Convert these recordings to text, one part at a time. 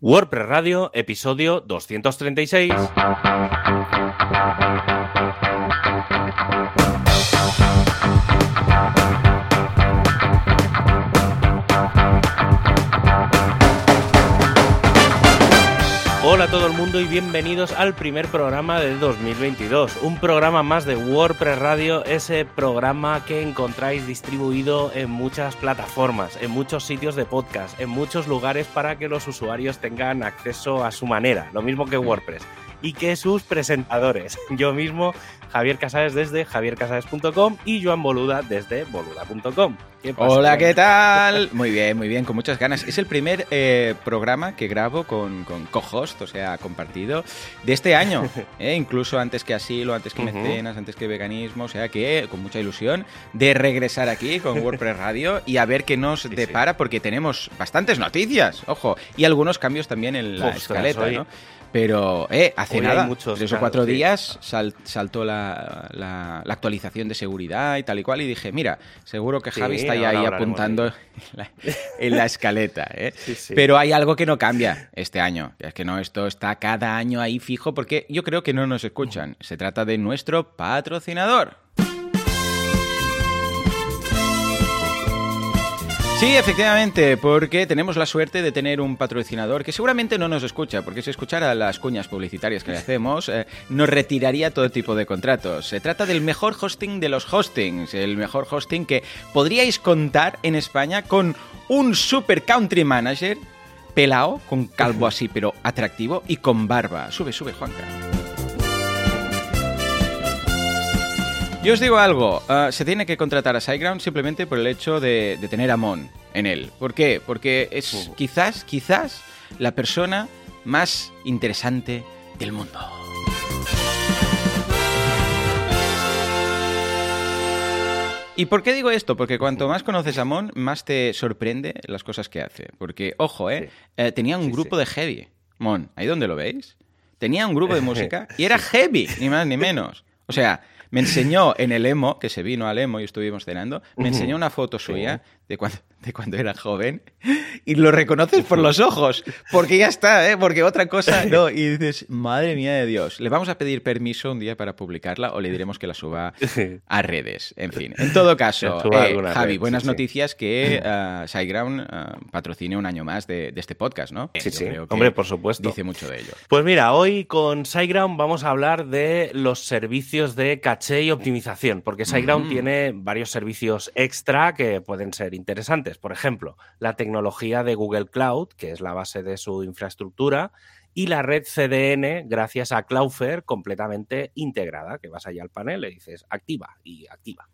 WordPress Radio, episodio 236. A todo el mundo y bienvenidos al primer programa del 2022. Un programa más de WordPress Radio, ese programa que encontráis distribuido en muchas plataformas, en muchos sitios de podcast, en muchos lugares para que los usuarios tengan acceso a su manera, lo mismo que WordPress. Y que sus presentadores, yo mismo, Javier Casares desde javiercasares.com y Joan Boluda desde boluda.com. Hola, ¿qué tal? Muy bien, muy bien, con muchas ganas. Es el primer eh, programa que grabo con, con co-host, o sea, compartido, de este año. ¿eh? Incluso antes que asilo, antes que mecenas, antes que veganismo, o sea que con mucha ilusión de regresar aquí con WordPress Radio y a ver qué nos depara, porque tenemos bastantes noticias, ojo, y algunos cambios también en la escaleta, ¿no? Pero, eh, hace nada, tres o cuatro días saltó la, actualización de seguridad y tal y cual, y dije, mira, seguro que Javi está ahí apuntando en la, escaleta. ¿eh? Pero hay algo que no cambia este año. Es que no, esto está cada año ahí fijo porque yo creo que no nos escuchan. Se trata de nuestro patrocinador. Sí, efectivamente, porque tenemos la suerte de tener un patrocinador que seguramente no nos escucha, porque si escuchara las cuñas publicitarias que le hacemos, eh, nos retiraría todo tipo de contratos. Se trata del mejor hosting de los hostings, el mejor hosting que podríais contar en España con un super country manager pelao, con calvo así pero atractivo y con barba. Sube, sube, Juanca. Yo os digo algo, ah, se tiene que contratar a SiteGround simplemente por el hecho de, tener a Mon en él. ¿Por qué? Porque es quizás, quizás la persona más interesante del mundo. ¿Y por qué digo esto? Porque cuanto más conoces a Mon, más te sorprende las cosas que hace. Porque, ojo, ¿eh? eh tenía un grupo de heavy. Mon, ¿ahí donde lo veis? Tenía un grupo de música y era heavy, ni más ni menos. O sea, me enseñó en el emo, que se vino al emo y estuvimos cenando, me enseñó una foto suya de cuando, de cuando era joven y lo reconoces por los ojos, porque ya está, ¿eh? porque otra cosa no. Y dices, madre mía de Dios, le vamos a pedir permiso un día para publicarla o le diremos que la suba a redes. En fin, en todo caso, eh, Javi, buenas noticias que uh, SiteGround uh, patrocine un año más de, este podcast, ¿no? Sí, sí, hombre, por supuesto. Dice mucho de ello. Pues mira, hoy con SiteGround vamos a hablar de los servicios de caché y optimización, porque SiteGround mm. tiene varios servicios extra que pueden ser interesantes. Por ejemplo, la tecnología de Google Cloud, que es la base de su infraestructura, y la red CDN gracias a Cloudflare completamente integrada, que vas allá al panel y dices activa y activa.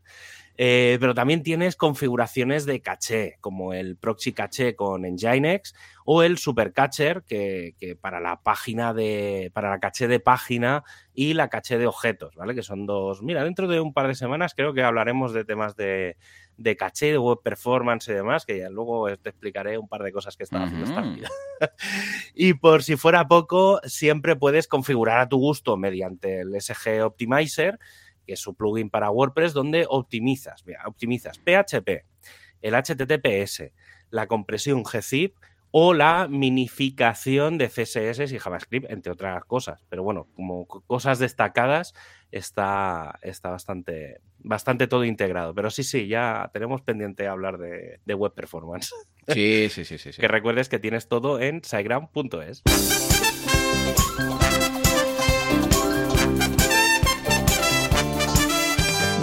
Eh, pero también tienes configuraciones de caché, como el proxy caché con Nginx o el supercatcher, que, que para la página de. para la caché de página y la caché de objetos, ¿vale? Que son dos. Mira, dentro de un par de semanas creo que hablaremos de temas de, de caché, de web performance y demás, que ya luego te explicaré un par de cosas que están haciendo esta vida. y por si fuera poco, siempre puedes configurar a tu gusto mediante el SG Optimizer, que es su plugin para WordPress, donde optimizas, mira, optimizas PHP, el HTTPS, la compresión gzip o la minificación de CSS y JavaScript, entre otras cosas. Pero bueno, como cosas destacadas, está, está bastante, bastante todo integrado. Pero sí, sí, ya tenemos pendiente hablar de, web performance. Sí, sí, sí, sí, Que recuerdes que tienes todo en siteground.es.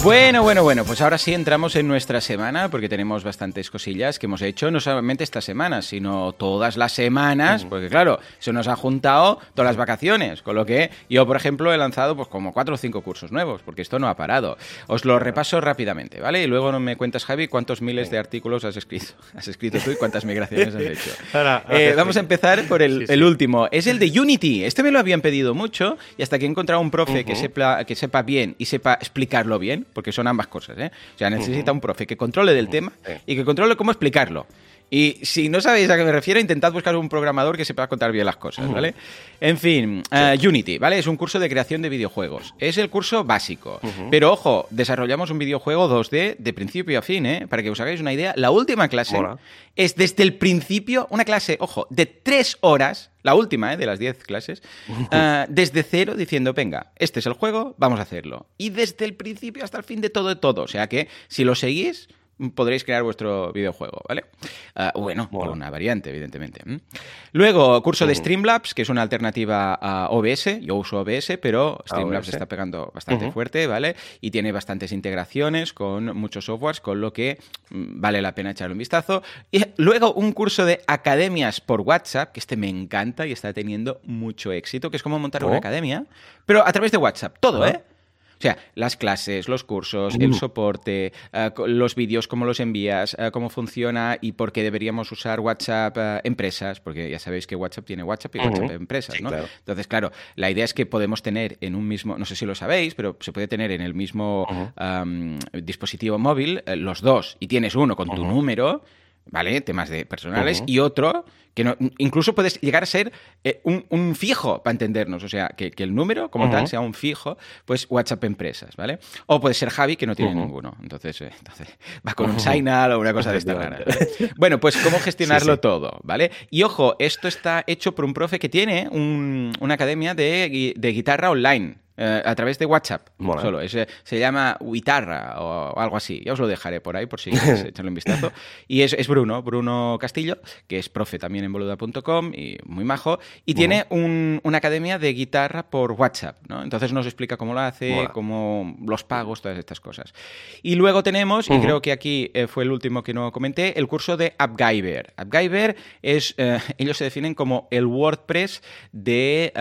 Bueno, bueno, bueno, pues ahora sí entramos en nuestra semana porque tenemos bastantes cosillas que hemos hecho, no solamente esta semana, sino todas las semanas, porque claro, se nos ha juntado todas las vacaciones, con lo que yo, por ejemplo, he lanzado pues como cuatro o cinco cursos nuevos, porque esto no ha parado. Os lo repaso rápidamente, ¿vale? Y luego me cuentas, Javi, cuántos miles de artículos has escrito, has escrito tú y cuántas migraciones has hecho. Eh, vamos a empezar por el, último, es el de Unity. Este me lo habían pedido mucho y hasta que he encontrado un profe que, sepa, que sepa bien y sepa explicarlo bien, porque son ambas cosas, ¿eh? O sea, necesita un profe que controle del tema y que controle cómo explicarlo. Y si no sabéis a qué me refiero, intentad buscar un programador que sepa contar bien las cosas, ¿vale? En fin, eh, Unity, ¿vale? Es un curso de creación de videojuegos. Es el curso básico. Pero ojo, desarrollamos un videojuego 2D de principio a fin, ¿eh? Para que os hagáis una idea. La última clase es desde el principio, una clase, ojo, de tres horas, la última, ¿eh? De las diez clases, eh, desde cero diciendo, venga, este es el juego, vamos a hacerlo. Y desde el principio hasta el fin de todo, de todo. O sea que si lo seguís podréis crear vuestro videojuego, ¿vale? Ah, bueno, una variante, evidentemente. Luego, curso de Streamlabs, que es una alternativa a OBS. Yo uso OBS, pero Streamlabs está pegando bastante fuerte, ¿vale? Y tiene bastantes integraciones con muchos softwares, con lo que mm, vale la pena echarle un vistazo. Y luego, un curso de academias por WhatsApp, que este me encanta y está teniendo mucho éxito, que es como montar una oh. academia, pero a través de WhatsApp. Todo, ¿eh? O sea, las clases, los cursos, el soporte, eh, los vídeos, cómo los envías, eh, cómo funciona y por qué deberíamos usar WhatsApp eh, empresas, porque ya sabéis que WhatsApp tiene WhatsApp y WhatsApp empresas, ¿no? Entonces, claro, la idea es que podemos tener en un mismo, no sé si lo sabéis, pero se puede tener en el mismo dispositivo móvil los dos y tienes uno con tu número ¿vale? Temas de personales, y otro que no, incluso puedes llegar a ser eh, un, fijo, para entendernos, o sea, que, el número como tal sea un fijo, pues WhatsApp Empresas, ¿vale? O puede ser Javi, que no tiene ninguno, entonces, eh, entonces va con un signal o una cosa de esta rara. Bueno, pues cómo gestionarlo todo, ¿vale? Y ojo, esto está hecho por un profe que tiene una academia de, de guitarra online, eh, a través de WhatsApp. Solo. se llama Guitarra o algo así. Ya os lo dejaré por ahí por si queréis echarle un vistazo. Y es, Bruno, Bruno Castillo, que es profe también en boluda.com y muy majo. Y tiene una academia de guitarra por WhatsApp. ¿no? Entonces nos explica cómo lo hace, cómo los pagos, todas estas cosas. Y luego tenemos, y creo que aquí eh, fue el último que no comenté, el curso de AppGyver. AppGyver es, eh, ellos se definen como el WordPress de,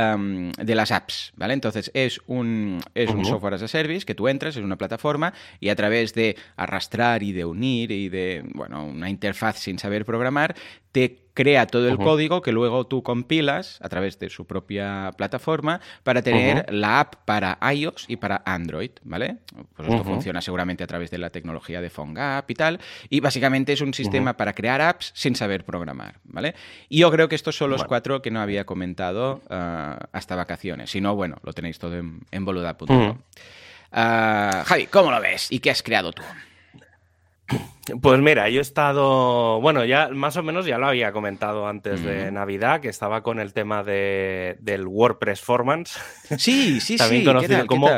de las apps. ¿vale? Entonces es un, es un software as a service que tú entras, es una plataforma y a través de arrastrar y de unir y de, bueno, una interfaz sin saber programar, te crea todo el código que luego tú compilas a través de su propia plataforma para tener la app para iOS y para Android, ¿vale? Pues esto funciona seguramente a través de la tecnología de PhoneGap y tal, y básicamente es un sistema para crear apps sin saber programar, ¿vale? Y yo creo que estos son los cuatro que no había comentado ah, hasta vacaciones, si no, bueno, lo tenéis todo en, en boluda.com. Ah, Javi, ¿cómo lo ves? ¿Y qué has creado tú? Pues mira, yo he estado, bueno, ya más o menos ya lo había comentado antes de Navidad, que estaba con el tema de, del WordPress Formance. Sí, sí, sí. Conocido como,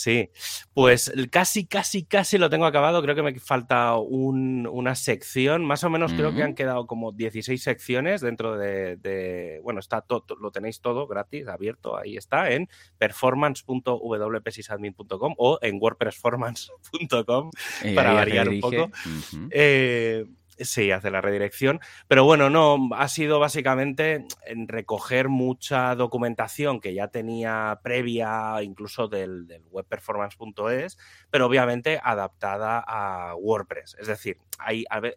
Sí, pues casi, casi, casi lo tengo acabado. Creo que me falta una sección. Más o menos creo que han quedado como 16 secciones dentro de. bueno, está todo, lo tenéis todo gratis, abierto. Ahí está, en performance.wpsysadmin.com o en wordpressformance.com para variar un poco. Sí, hace la redirección. Pero bueno, no, ha sido básicamente en recoger mucha documentación que ya tenía previa, incluso del, webperformance.es, pero obviamente adaptada a WordPress. Es decir,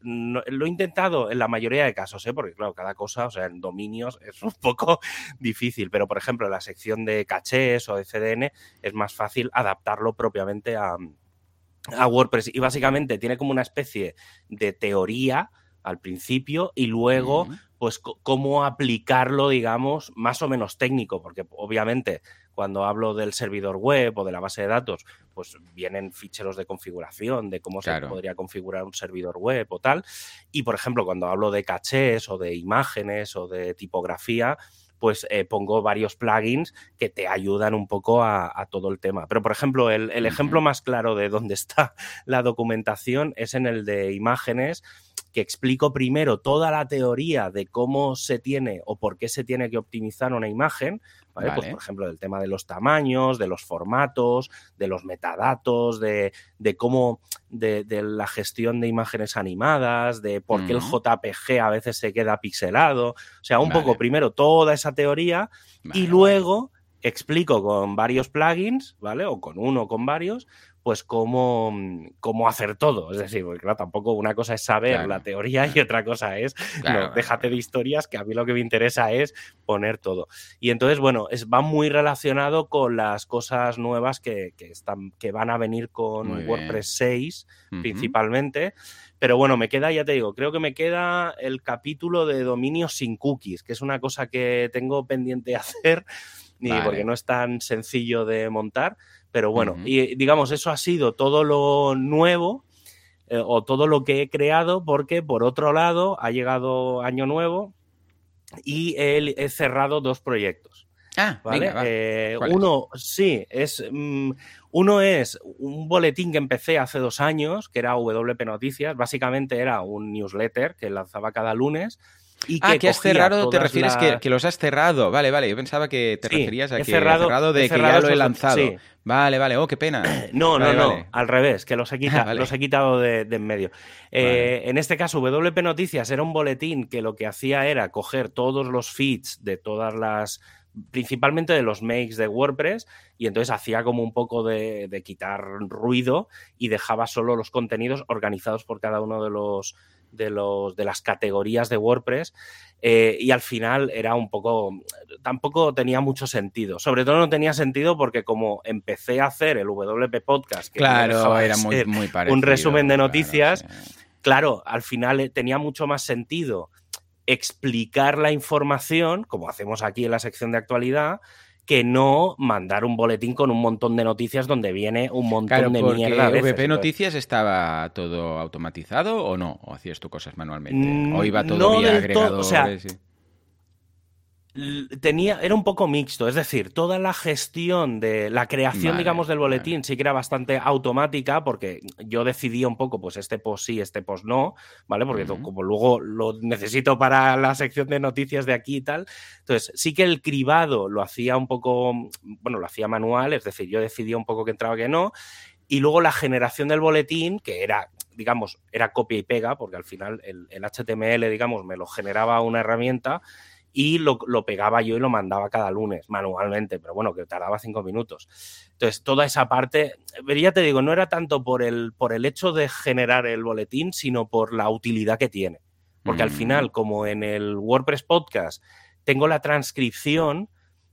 lo he intentado en la mayoría de casos, ¿eh? porque claro, cada cosa, o sea, en dominios es un poco difícil, pero por ejemplo, en la sección de cachés o de CDN es más fácil adaptarlo propiamente a a WordPress y básicamente tiene como una especie de teoría al principio y luego pues cómo aplicarlo digamos más o menos técnico porque obviamente cuando hablo del servidor web o de la base de datos pues vienen ficheros de configuración de cómo se podría configurar un servidor web o tal. Y por ejemplo cuando hablo de cachés o de imágenes o de tipografía pues eh, pongo varios plugins que te ayudan un poco a, todo el tema. Pero, por ejemplo, el, ejemplo más claro de dónde está la documentación es en el de imágenes que explico primero toda la teoría de cómo se tiene o por qué se tiene que optimizar una imagen, pues, por ejemplo, del tema de los tamaños, de los formatos, de los metadatos, de, cómo, de, la gestión de imágenes animadas, de por qué el JPG a veces se queda pixelado. O sea, un poco primero toda esa teoría y luego explico con varios plugins, ¿vale? O con uno o con varios, pues cómo, mm, cómo hacer todo. Es decir, porque claro, tampoco una cosa es saber la teoría y otra cosa es, no, déjate de historias, que a mí lo que me interesa es poner todo. Y entonces, bueno, es, va muy relacionado con las cosas nuevas que, están, que van a venir con WordPress 6 principalmente. Pero bueno, me queda, ya te digo, creo que me queda el capítulo de dominios sin cookies, que es una cosa que tengo pendiente de hacer, porque no es tan sencillo de montar. Pero bueno, y digamos, eso ha sido todo lo nuevo eh, o todo lo que he creado, porque por otro lado ha llegado Año Nuevo y he, cerrado dos proyectos. Ah, ¿vale? Eh, uno, sí, es. Mm, uno es un boletín que empecé hace dos años, que era WP Noticias. Básicamente era un newsletter que lanzaba cada lunes ah, que has cerrado, te refieres que, los has cerrado. Vale, vale, yo pensaba que te referías a que cerrado, cerrado de que ya lo he lanzado. Vale, vale, oh, qué pena. No, no, no, al revés, que los he, quitado, los he quitado de, en medio. Eh, en este caso, WP Noticias era un boletín que lo que hacía era coger todos los feeds de todas las principalmente de los makes de WordPress y entonces hacía como un poco de, de, quitar ruido y dejaba solo los contenidos organizados por cada uno de los de, los, de las categorías de WordPress eh, y al final era un poco, tampoco tenía mucho sentido. Sobre todo no tenía sentido porque como empecé a hacer el WP Podcast, que claro, era muy, muy un resumen de noticias, claro, al final eh, tenía mucho más sentido explicar la información, como hacemos aquí en la sección de actualidad, que no mandar un boletín con un montón de noticias donde viene un montón de mierda. ¿VP Noticias estaba todo automatizado o no? ¿O hacías tú cosas manualmente? ¿O iba todo vía agregadores? Tenía, era un poco mixto, es decir, toda la gestión de la creación, digamos, del boletín sí que era bastante automática porque yo decidía un poco, pues este post sí, este post no, ¿vale? Porque como luego lo necesito para la sección de noticias de aquí y tal, entonces sí que el cribado lo hacía un poco, bueno, lo hacía manual, es decir, yo decidía un poco que entraba que no, y luego la generación del boletín, que era digamos, era copia y pega, porque al final el, el HTML, digamos, me lo generaba una herramienta, y lo, pegaba yo y lo mandaba cada lunes manualmente, pero bueno, que tardaba cinco minutos. Entonces, toda esa parte, ya te digo, no era tanto por el, por el hecho de generar el boletín, sino por la utilidad que tiene. Porque al final, como en el WordPress Podcast tengo la transcripción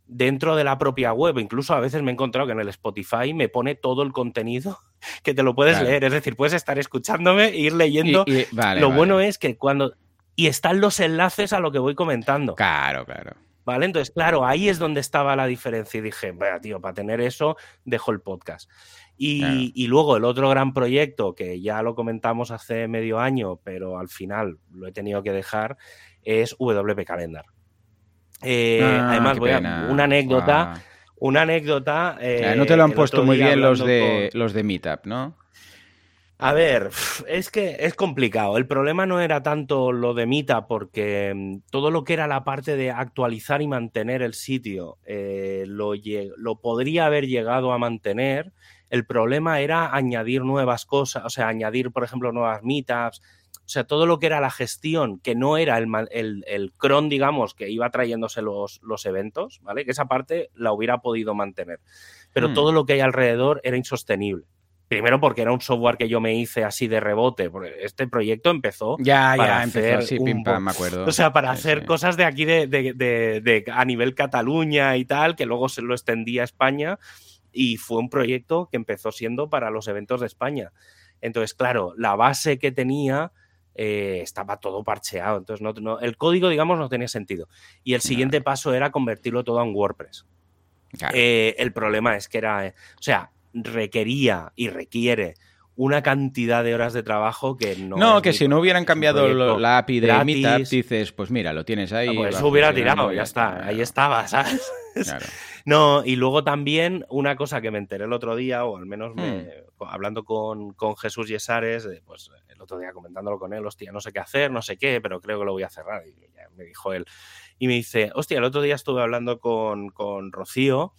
dentro de la propia web, incluso a veces me he encontrado que en el Spotify me pone todo el contenido que te lo puedes leer, es decir, puedes estar escuchándome e ir leyendo. lo bueno es que cuando y están los enlaces a lo que voy comentando. Claro, claro. ¿Vale? Entonces, claro, ahí es donde estaba la diferencia y dije, vaya, tío, para tener eso, dejo el podcast. Y, luego el otro gran proyecto, que ya lo comentamos hace medio año, pero al final lo he tenido que dejar, es WP Calendar. Eh, ah, además, voy a, una anécdota. Una anécdota. no te lo han puesto muy bien los de, los de Meetup, ¿no? A ver, es que es complicado. El problema no era tanto lo de Mita, porque mm, todo lo que era la parte de actualizar y mantener el sitio eh, lo, lo, podría haber llegado a mantener. El problema era añadir nuevas cosas, o sea, añadir, por ejemplo, nuevas meetups. O sea, todo lo que era la gestión, que no era el, el, el cron, digamos, que iba trayéndose los, los, eventos, ¿vale? Que esa parte la hubiera podido mantener. Pero hmm. todo lo que hay alrededor era insostenible. Primero porque era un software que yo me hice así de rebote, porque este proyecto empezó ya, para hacer me acuerdo. O sea, para hacer cosas de aquí de, de, a nivel Cataluña y tal, que luego se lo extendía a España y fue un proyecto que empezó siendo para los eventos de España. Entonces, claro, la base que tenía eh, estaba todo parcheado, entonces no, el código, digamos, no tenía sentido. Y el siguiente paso era convertirlo todo en WordPress. Eh, el problema es que era, eh, o sea, requería y requiere una cantidad de horas de trabajo que no. No, que si no hubieran cambiado la API de Meetup, dices, pues mira, lo tienes ahí. pues eso hubiera tirado, ya está, ahí estaba, ¿sabes? No, y luego también una cosa que me enteré el otro día, o al menos me, hmm. hablando con, con, Jesús Yesares, pues el otro día comentándolo con él, hostia, no sé qué hacer, no sé qué, pero creo que lo voy a cerrar. Y me dijo él. Y me dice, hostia, el otro día estuve hablando con, con Rocío,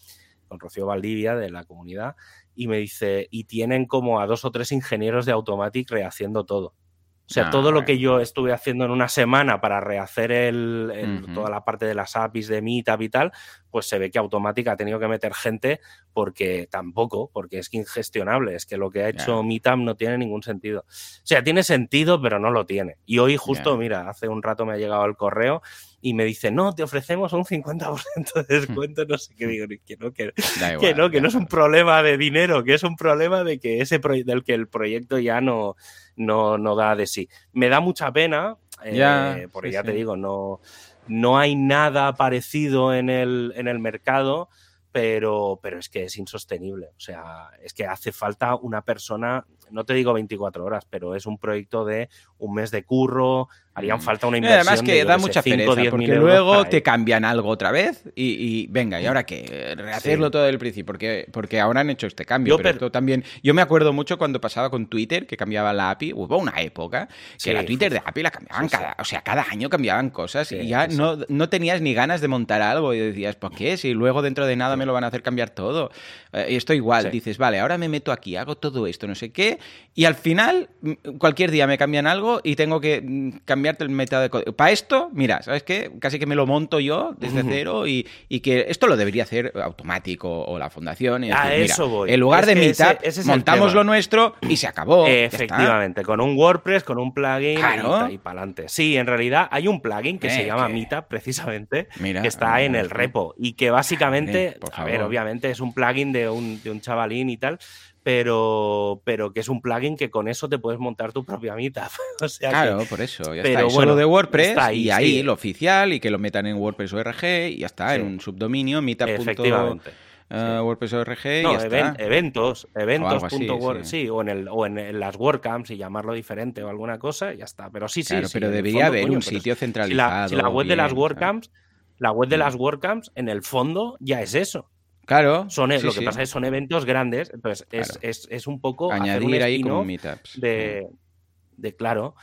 con Rocío Valdivia de la comunidad, y me dice, y tienen como a dos o tres ingenieros de Automatic rehaciendo todo. O sea, Ah, todo lo que yo estuve haciendo en una semana para rehacer el, toda la parte de las APIs de Meetup y tal, pues se ve que Automática ha tenido que meter gente porque tampoco, porque es que ingestionable, es que lo que ha hecho Ya. Meetup no tiene ningún sentido. O sea, tiene sentido, pero no lo tiene. Y hoy justo, mira, hace un rato me ha llegado el correo y me dice, no, te ofrecemos un 50% de descuento, no sé qué digo, que no, que, no, que no es un problema de dinero, que es un problema de que ese del que el proyecto ya no, no, no da de sí. Me da mucha pena, eh, Ya, porque sí, ya te sí. digo, no, no hay nada parecido en el, en el mercado, pero, pero es que es insostenible. O sea, es que hace falta una persona, no te digo 24 horas, pero es un proyecto de un mes de curro, harían Mm. falta una inversión. además que de, da sé, mucha 5 o pereza, 10 porque luego te cambian algo otra vez y, y venga, ¿y ahora qué? Rehacerlo Sí. todo del principio, porque, porque ahora han hecho este cambio. Yo pero per- esto también, yo me acuerdo mucho cuando pasaba con Twitter, que cambiaba la API, hubo una época que Sí, la Twitter de API la cambiaban Sí, sí. cada, o sea, cada año cambiaban cosas Sí, y ya no, no tenías ni ganas de montar algo y decías, ¿por qué? Si luego dentro de nada me lo van a hacer cambiar todo. Eh, y esto igual, Sí. dices, vale, ahora me meto aquí, hago todo esto, no sé qué, y al final, mm, cualquier día me cambian algo y tengo que mm, cambiarte el método de código. Para esto, mira, ¿sabes qué? Casi que me lo monto yo desde cero y, y que esto lo debería hacer automático o la fundación. Y A decir, mira, eso voy. En lugar Es de ese- Meetup, ese montamos lo nuestro y se acabó. Efectivamente, con un WordPress, con un plugin Claro. y, para adelante. Sí, en realidad hay un plugin que se Eh, llama que- Meetup, precisamente, Mira, que está en el repo y que básicamente, por a ver, obviamente es un plugin de un, de un chavalín y tal, pero, pero que es un plugin que con eso te puedes montar tu propia Meetup. o sea que- Claro, por eso, ya Pero está. Bueno, solo de WordPress está ahí, y ahí sí. lo oficial y que lo metan en WordPress ORG y ya está, Sí. en un subdominio, meetup. efectivamente. eh, WordPress ORG y No, está. eventos, eventos. así, word- sí. sí, o en, el, o en, las WordCamps y llamarlo diferente o alguna cosa, y ya está. Pero sí, sí. Claro, sí, pero debería fondo, haber coño, un sitio si centralizado. la, si la web de las WordCamps, la web de las Mm. WordCamps, en el fondo ya es eso. Claro. Son, e- sí, lo que sí. pasa es que son eventos grandes, entonces es, Claro. es, es un poco hacer un añadir ahí como meetups. de, de claro.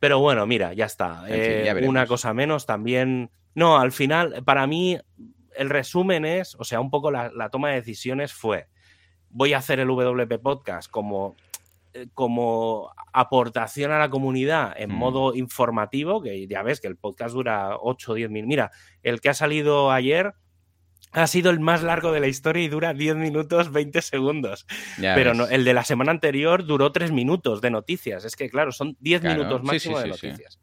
Pero bueno, mira, ya está. En fin, Eh, ya una cosa menos también. No, al final, para mí, el resumen es, o sea, un poco la, la toma de decisiones fue, voy a hacer el WP Podcast como, eh, como aportación a la comunidad en Mm. modo informativo, que ya ves que el podcast dura 8 o 10 mil. Mira, el que ha salido ayer ha sido el más largo de la historia y dura 10 minutos 20 segundos. Ya Pero no, el de la semana anterior duró 3 minutos de noticias. Es que, claro, son 10 Claro, minutos máximo sí, de sí, noticias.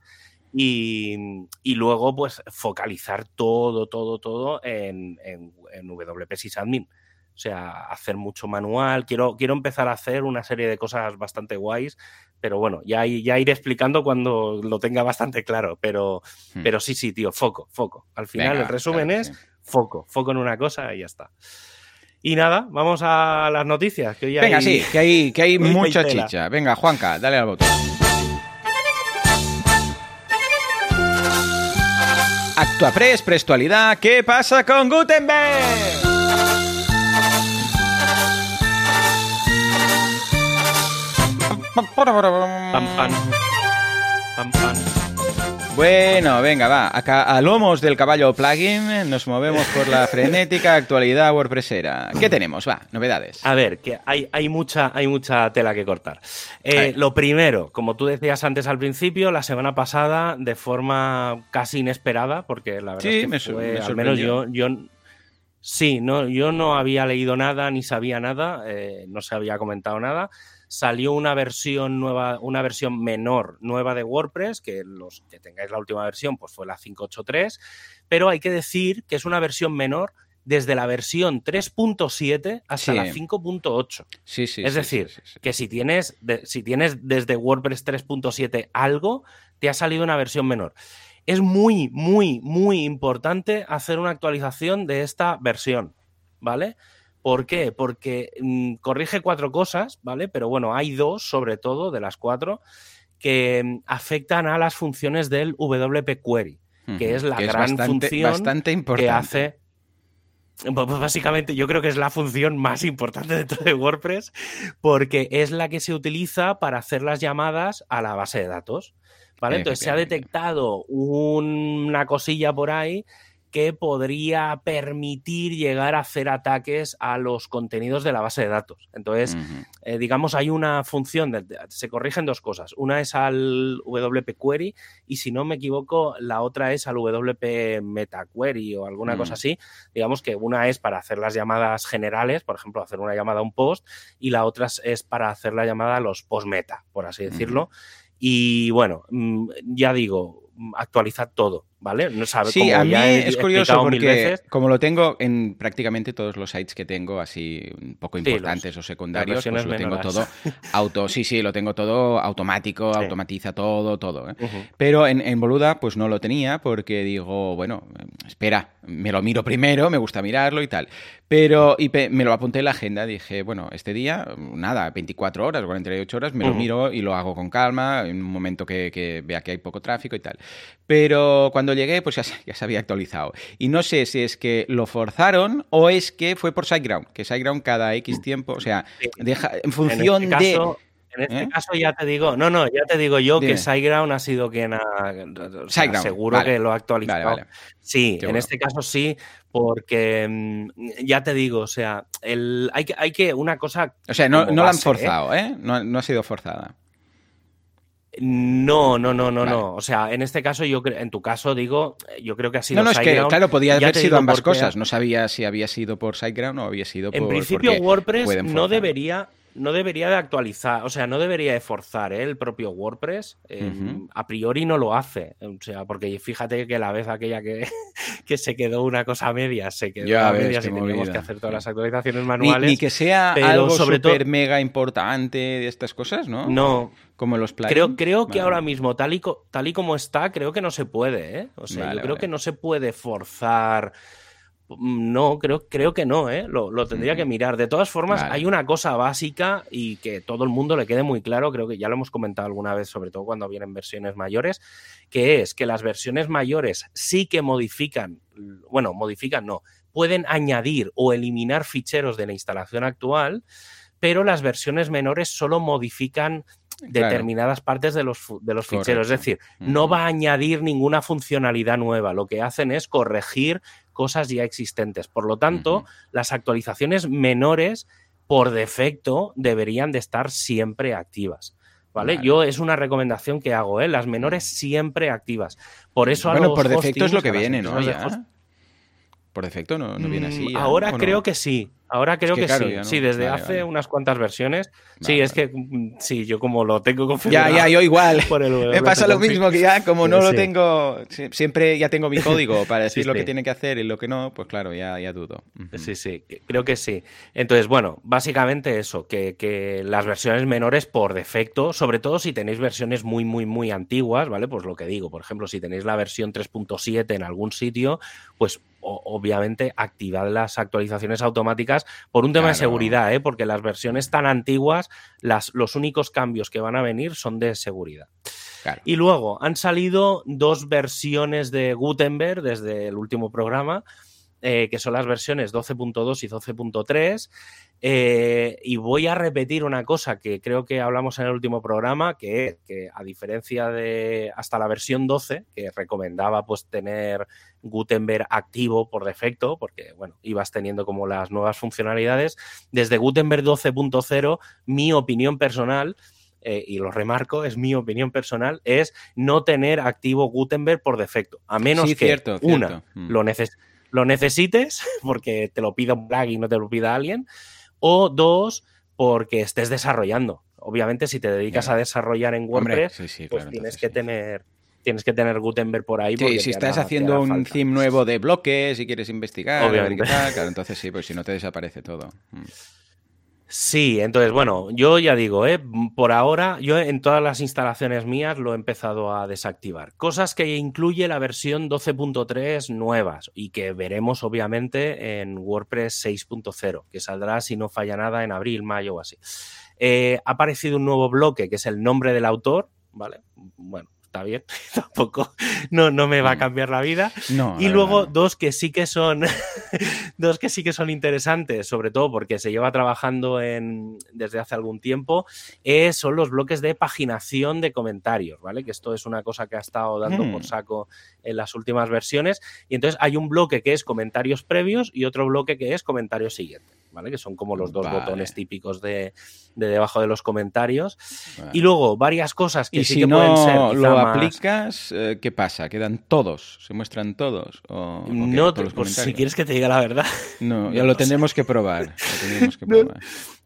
Y, y luego, pues, focalizar todo, todo, todo en, en, en WP Sysadmin. O sea, hacer mucho manual. Quiero, quiero empezar a hacer una serie de cosas bastante guays, pero bueno, ya, ya iré explicando cuando lo tenga bastante claro. Pero, Hmm. pero sí, sí, tío, foco, foco. Al final, Venga, el resumen claro es sí. Foco, foco en una cosa y ya está. Y nada, vamos a las noticias. Que hoy Venga, hay- sí, que hay, que hay Hoy hay mucha chicha. Venga, Juanca, dale al botón. Actuapress, prestualidad, ¿qué pasa con Gutenberg? Pam. Pam, pam. Bueno, venga, va. Acá a lomos del caballo plugin nos movemos por la frenética actualidad WordPressera. ¿Qué tenemos? Va, novedades. A ver, que hay, hay, mucha, hay mucha tela que cortar. Eh, lo primero, como tú decías antes al principio, la semana pasada, de forma casi inesperada, porque la verdad Sí, es que me fue, me al menos yo, yo sí, no, yo no había leído nada ni sabía nada, eh, no se había comentado nada. Salió una versión nueva, una versión menor nueva de WordPress, que los que tengáis la última versión, pues fue la 583, pero hay que decir que es una versión menor desde la versión 3.7 hasta Sí. la 5.8. Sí, sí. es sí, decir, sí, que si tienes, de- si tienes desde WordPress 3.7 algo, te ha salido una versión menor. Es muy, muy, muy importante hacer una actualización de esta versión, ¿vale? ¿Por qué? Porque mm, corrige cuatro cosas, ¿vale? Pero bueno, hay dos, sobre todo, de las cuatro, que mm, afectan a las funciones del WP Query, que es la gran bastante, función bastante importante. que hace. Pues pues básicamente yo creo que es la función más importante dentro de WordPress porque es la que se utiliza para hacer las llamadas a la base de datos. ¿Vale? Entonces se ha detectado una cosilla por ahí que podría permitir llegar a hacer ataques a los contenidos de la base de datos. Entonces, eh, digamos, hay una función, de, se corrigen dos cosas. Una es al WP Query y si no me equivoco, la otra es al WP Meta Query o alguna cosa mm. así. Digamos que una es para hacer las llamadas generales, por ejemplo, hacer una llamada a un post, y la otra es para hacer la llamada a los post meta, por así decirlo. Y bueno, mm, ya digo, actualizar todo. ¿Vale? No sabe, sí, a mí es curioso porque como lo tengo en prácticamente todos los sites que tengo, así un poco importantes o secundarios, pues lo tengo todo auto, sí, sí, lo tengo todo automático, automatiza todo, todo. ¿eh? Pero en, en, Boluda pues no lo tenía porque digo, bueno, espera, me lo miro primero, me gusta mirarlo y tal. Pero y me lo apunté en la agenda, dije, bueno, este día, nada, 24 horas, 48 horas, me lo miro y lo hago con calma, en un momento que, que vea que hay poco tráfico y tal. Pero cuando llegué, pues ya, se había actualizado. Y no sé si es que lo forzaron o es que fue por SiteGround, que SiteGround cada X tiempo, o sea, deja en función este de... En este ¿Eh? caso ya te digo, no, no, ya te digo yo que SiteGround ha sido quien ha, seguro que lo ha actualizado. Sí, en este caso sí, porque mm, ya te digo, o sea, el, hay, que, hay que una cosa. O sea, no, no la han ¿eh? forzado, ¿eh? No, no ha sido forzada. No, no, no, no, no. O sea, en este caso, yo en tu caso digo, yo creo que ha sido. No, no, es que, claro, podía haber sido ambas cosas. No sabía si había sido por SiteGround o había sido por. En principio, WordPress no debería, no debería de actualizar, o sea, no debería de forzar ¿eh? el propio WordPress. Em, a priori no lo hace. O sea, porque fíjate que la vez aquella que, que se quedó una cosa media, se quedó a medias y teníamos que hacer todas las actualizaciones manuales. Ni, que sea algo súper mega importante de estas cosas, ¿no? No. Como los plugins. Creo, creo que ahora mismo, tal y, tal y como está, creo que no se puede, ¿eh? O sea, yo creo que no se puede forzar no, creo, creo que no, ¿eh? lo, tendría que mirar. De todas formas, hay una cosa básica y que todo el mundo le quede muy claro, creo que ya lo hemos comentado alguna vez, sobre todo cuando vienen versiones mayores, que es que las versiones mayores sí que modifican, bueno, modifican no, pueden añadir o eliminar ficheros de la instalación actual, pero las versiones menores solo modifican determinadas partes de los, de los ficheros. Es decir, no va a añadir ninguna funcionalidad nueva. Lo que hacen es corregir cosas ya existentes. Por lo tanto, las actualizaciones menores por defecto deberían de estar siempre activas. ¿Vale? Yo es una recomendación que hago, ¿eh? Las menores siempre activas. Por eso a Bueno, por defecto es lo que viene, ¿no? Por defecto no, viene así. Mm, ahora creo que sí. Ahora creo que, sí. Sí, desde hace unas cuantas versiones. sí, es que mm, sí, yo como lo tengo configurado. Ya, ya, yo igual. Me pasa lo mismo que ya, como no lo tengo, siempre ya tengo mi código para decir lo que tiene que hacer y lo que no, pues claro, ya, ya dudo. Sí, sí, creo que sí. Entonces, bueno, básicamente eso, que, que las versiones menores por defecto, sobre todo si tenéis versiones muy, muy, muy antiguas, ¿vale? Pues lo que digo, por ejemplo, si tenéis la versión 3.7 en algún sitio, pues obviamente activad las actualizaciones automáticas por un tema de seguridad, ¿eh? porque las versiones tan antiguas, las, los únicos cambios que van a venir son de seguridad. Y luego han salido dos versiones de Gutenberg desde el último programa, eh, que son las versiones 12.2 y 12.3. Eh, y voy a repetir una cosa que creo que hablamos en el último programa, que es que a diferencia de hasta la versión 12, que recomendaba pues tener Gutenberg activo por defecto, porque bueno, ibas teniendo como las nuevas funcionalidades, desde Gutenberg 12.0, mi opinión personal, eh, y lo remarco, es mi opinión personal, es no tener activo Gutenberg por defecto, a menos que una, mm. lo, lo necesites, porque te lo pida un plugin y no te lo pida alguien, o dos, porque estés desarrollando. Obviamente, si te dedicas a desarrollar en WordPress, pues tienes que tener tienes que tener Gutenberg por ahí. Sí, si estás haciendo un theme nuevo de bloques y quieres investigar, Obviamente. claro, entonces sí, pues si no te desaparece todo. Mm. Sí, entonces, bueno, yo ya digo, ¿eh? por ahora, yo en todas las instalaciones mías lo he empezado a desactivar. Cosas que incluye la versión 12.3 nuevas y que veremos obviamente en WordPress 6.0, que saldrá si no falla nada en abril, mayo o así. Eh, ha aparecido un nuevo bloque que es el nombre del autor, ¿vale? Bueno, está bien, tampoco no, no me va a mm. cambiar la vida. y luego dos que sí que son dos que sí que son interesantes, sobre todo porque se lleva trabajando en, desde hace algún tiempo, eh, son los bloques de paginación de comentarios, ¿vale? Que esto es una cosa que ha estado dando por mm. saco en las últimas versiones. Y entonces hay un bloque que es comentarios previos y otro bloque que es comentarios siguientes. ¿Vale? Que son como los dos botones típicos de, debajo de los comentarios. Y luego varias cosas que sí si que no pueden ser. lo aplicas, eh, ¿qué pasa? ¿Quedan todos? ¿Se muestran todos? no, pues si quieres que te diga la verdad. No, ya lo, tenemos que probar.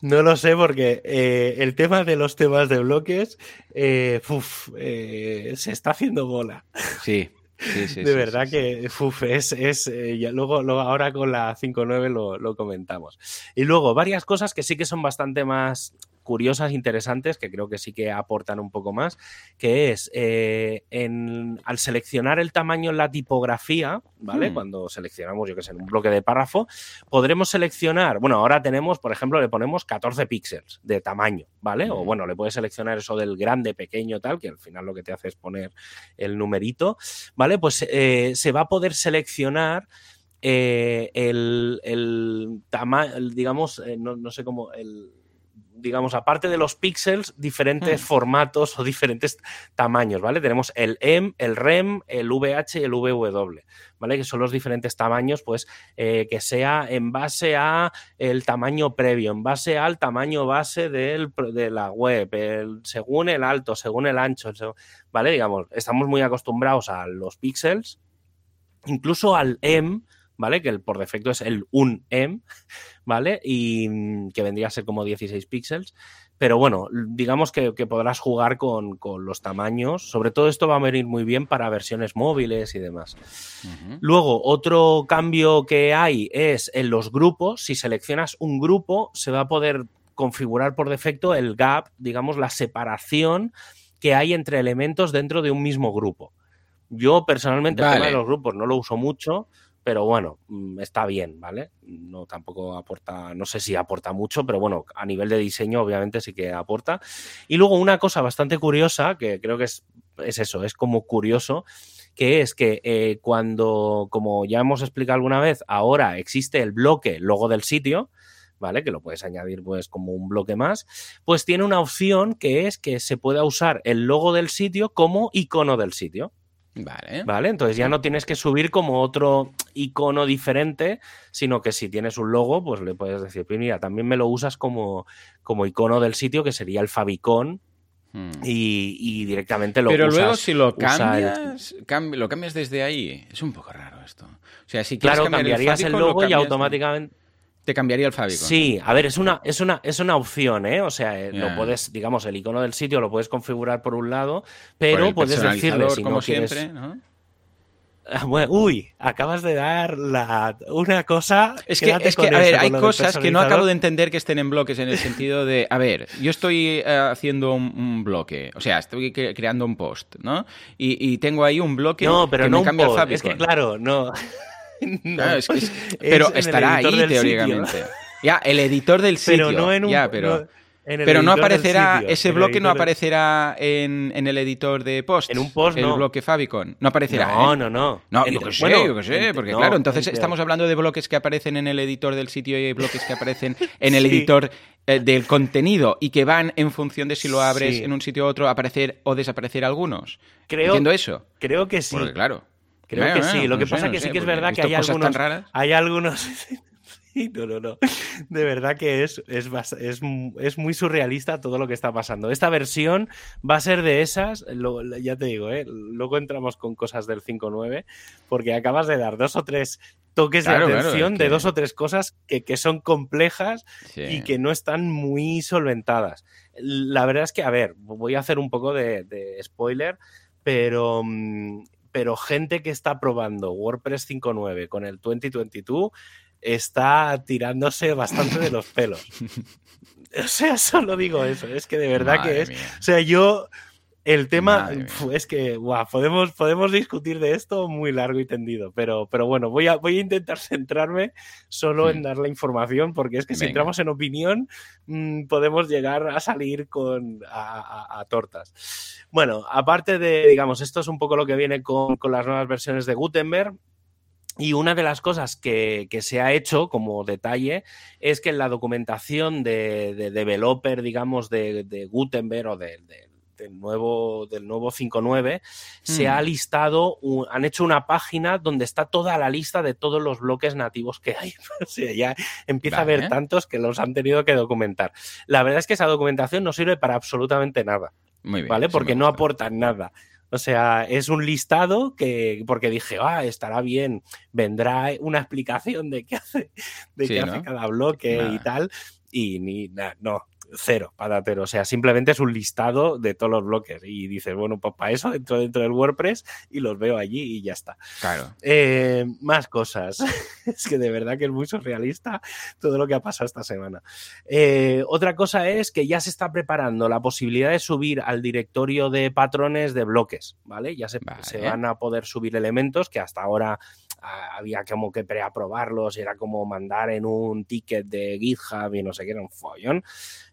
No, lo sé porque eh, el tema de los temas de bloques eh, se está haciendo bola. Sí, de verdad que es, es eh, luego, luego, ahora con la 5.9 lo, lo comentamos. Y luego varias cosas que sí que son bastante más curiosas, interesantes, que creo que sí que aportan un poco más, que es eh, en, al seleccionar el tamaño en la tipografía, ¿vale? Hmm. Cuando seleccionamos, yo que sé, en un bloque de párrafo, podremos seleccionar, bueno, ahora tenemos, por ejemplo, le ponemos 14 píxeles de tamaño, ¿vale? O hmm. bueno, le puedes seleccionar eso del grande, pequeño, tal, que al final lo que te hace es poner el numerito, ¿vale? Pues eh, se va a poder seleccionar eh, el, el tamaño, digamos, no, no sé cómo, el digamos, aparte de los píxeles, diferentes hmm. formatos o diferentes tamaños, ¿vale? Tenemos el M, el REM, el VH y el VW, ¿vale? Que son los diferentes tamaños, pues, eh, que sea en base a el tamaño previo, en base al tamaño base del, de la web, según el alto, según el ancho, ¿vale? Digamos, estamos muy acostumbrados a los píxeles, incluso al M, ¿vale? Que el, por defecto es el 1M, ¿vale? Y mm, que vendría a ser como 16 píxeles. Pero bueno, digamos que, podrás jugar con, los tamaños. Sobre todo esto va a venir muy bien para versiones móviles y demás. Luego, otro cambio que hay es en los grupos. Si seleccionas un grupo, se va a poder configurar por defecto el gap, digamos, la separación que hay entre elementos dentro de un mismo grupo. Yo personalmente el tema de los grupos no lo uso mucho, pero bueno, mm, está bien, ¿vale? No tampoco aporta, no sé si aporta mucho, pero bueno, a nivel de diseño obviamente sí que aporta. Y luego una cosa bastante curiosa, que creo que es, es eso, es como curioso, que es que eh, cuando, como ya hemos explicado alguna vez, ahora existe el bloque logo del sitio, ¿vale? Que lo puedes añadir pues como un bloque más, pues tiene una opción que es que se pueda usar el logo del sitio como icono del sitio. Vale. Vale, entonces ya no tienes que subir como otro icono diferente, sino que si tienes un logo, pues le puedes decir, pues mira, también me lo usas como, como icono del sitio, que sería el favicon. Hmm. Y, directamente lo Pero luego si lo cambias, lo cambias desde ahí, es un poco raro esto. O sea, si quieres claro, cambiarías el, logo y automáticamente te cambiaría el Favicon. Sí, a ver, es una, es una, es una opción, ¿eh? O sea, eh, lo puedes, digamos, el icono del sitio lo puedes configurar por un lado, pero puedes decirle si como no siempre, ¿no? Ah, uy, acabas de dar la, una cosa. Es que, es que a ver, hay cosas que no acabo de entender que estén en bloques en el sentido de, a ver, yo estoy eh, haciendo un, bloque, o sea, estoy creando un post, ¿no? Y, tengo ahí un bloque no, pero que no me cambia el Es que claro, no. pero estará ahí teóricamente. Ya, el editor del sitio. Pero no en un, ya, pero... pero no aparecerá, ese bloque no aparecerá en, el editor de post. En un post, El bloque Favicon. No aparecerá. No, ¿eh? no, no. No, yo que sé, yo que sé. Porque claro, entonces estamos hablando de bloques que aparecen en el editor del sitio y bloques que aparecen en el editor eh, del contenido y que van en función de si lo abres en un sitio u otro, aparecer o desaparecer algunos. Creo, ¿Entiendo eso? Creo que sí. claro. Creo que sí. Lo que pasa es que sí que es verdad que hay algunos, hay algunos. no, no, no. De verdad que es, es, es, muy surrealista todo lo que está pasando. Esta versión va a ser de esas, ya te digo, ¿eh? luego entramos con cosas del 5.9, porque acabas de dar dos o tres toques de atención de dos o tres cosas que, son complejas y que no están muy solventadas. La verdad es que, a ver, voy a hacer un poco de, de spoiler, pero mm, pero gente que está probando WordPress 5.9 con el 2022 está tirándose bastante de los pelos. O sea, solo digo eso, es que de verdad que es... O sea, yo el tema es que podemos, podemos discutir de esto muy largo y tendido, pero, pero bueno, voy a, voy a intentar centrarme solo en hmm. dar la información, porque es que si entramos en opinión, mm, podemos llegar a salir con, a, tortas. Bueno, aparte de, digamos, esto es un poco lo que viene con, con las nuevas versiones de Gutenberg. Y una de las cosas que, se ha hecho como detalle es que en la documentación de, developer, digamos, de, Gutenberg o del nuevo, del nuevo 5.9, se ha mm. listado, han hecho una página donde está toda la lista de todos los bloques nativos que hay. o sea, ya empieza a haber tantos que los han tenido que documentar. La verdad es que esa documentación no sirve para absolutamente nada. Muy bien, ¿Vale? Porque no aportan nada. O sea, es un listado que, porque dije, ah, estará bien, vendrá una explicación de qué hace, de qué hace cada bloque y tal. Y ni nada, no, cero patatero. O sea, simplemente es un listado de todos los bloques. Y dices, bueno, pues para eso entro dentro del WordPress y los veo allí y ya está. Claro. Eh, más cosas. es que de verdad que es muy surrealista todo lo que ha pasado esta semana. Eh, otra cosa es que ya se está preparando la posibilidad de subir al directorio de patrones de bloques, ¿vale? Ya se, se van a poder subir elementos que hasta ahora había como que preaprobarlos, era como mandar en un ticket de GitHub y no sé qué, era un follón.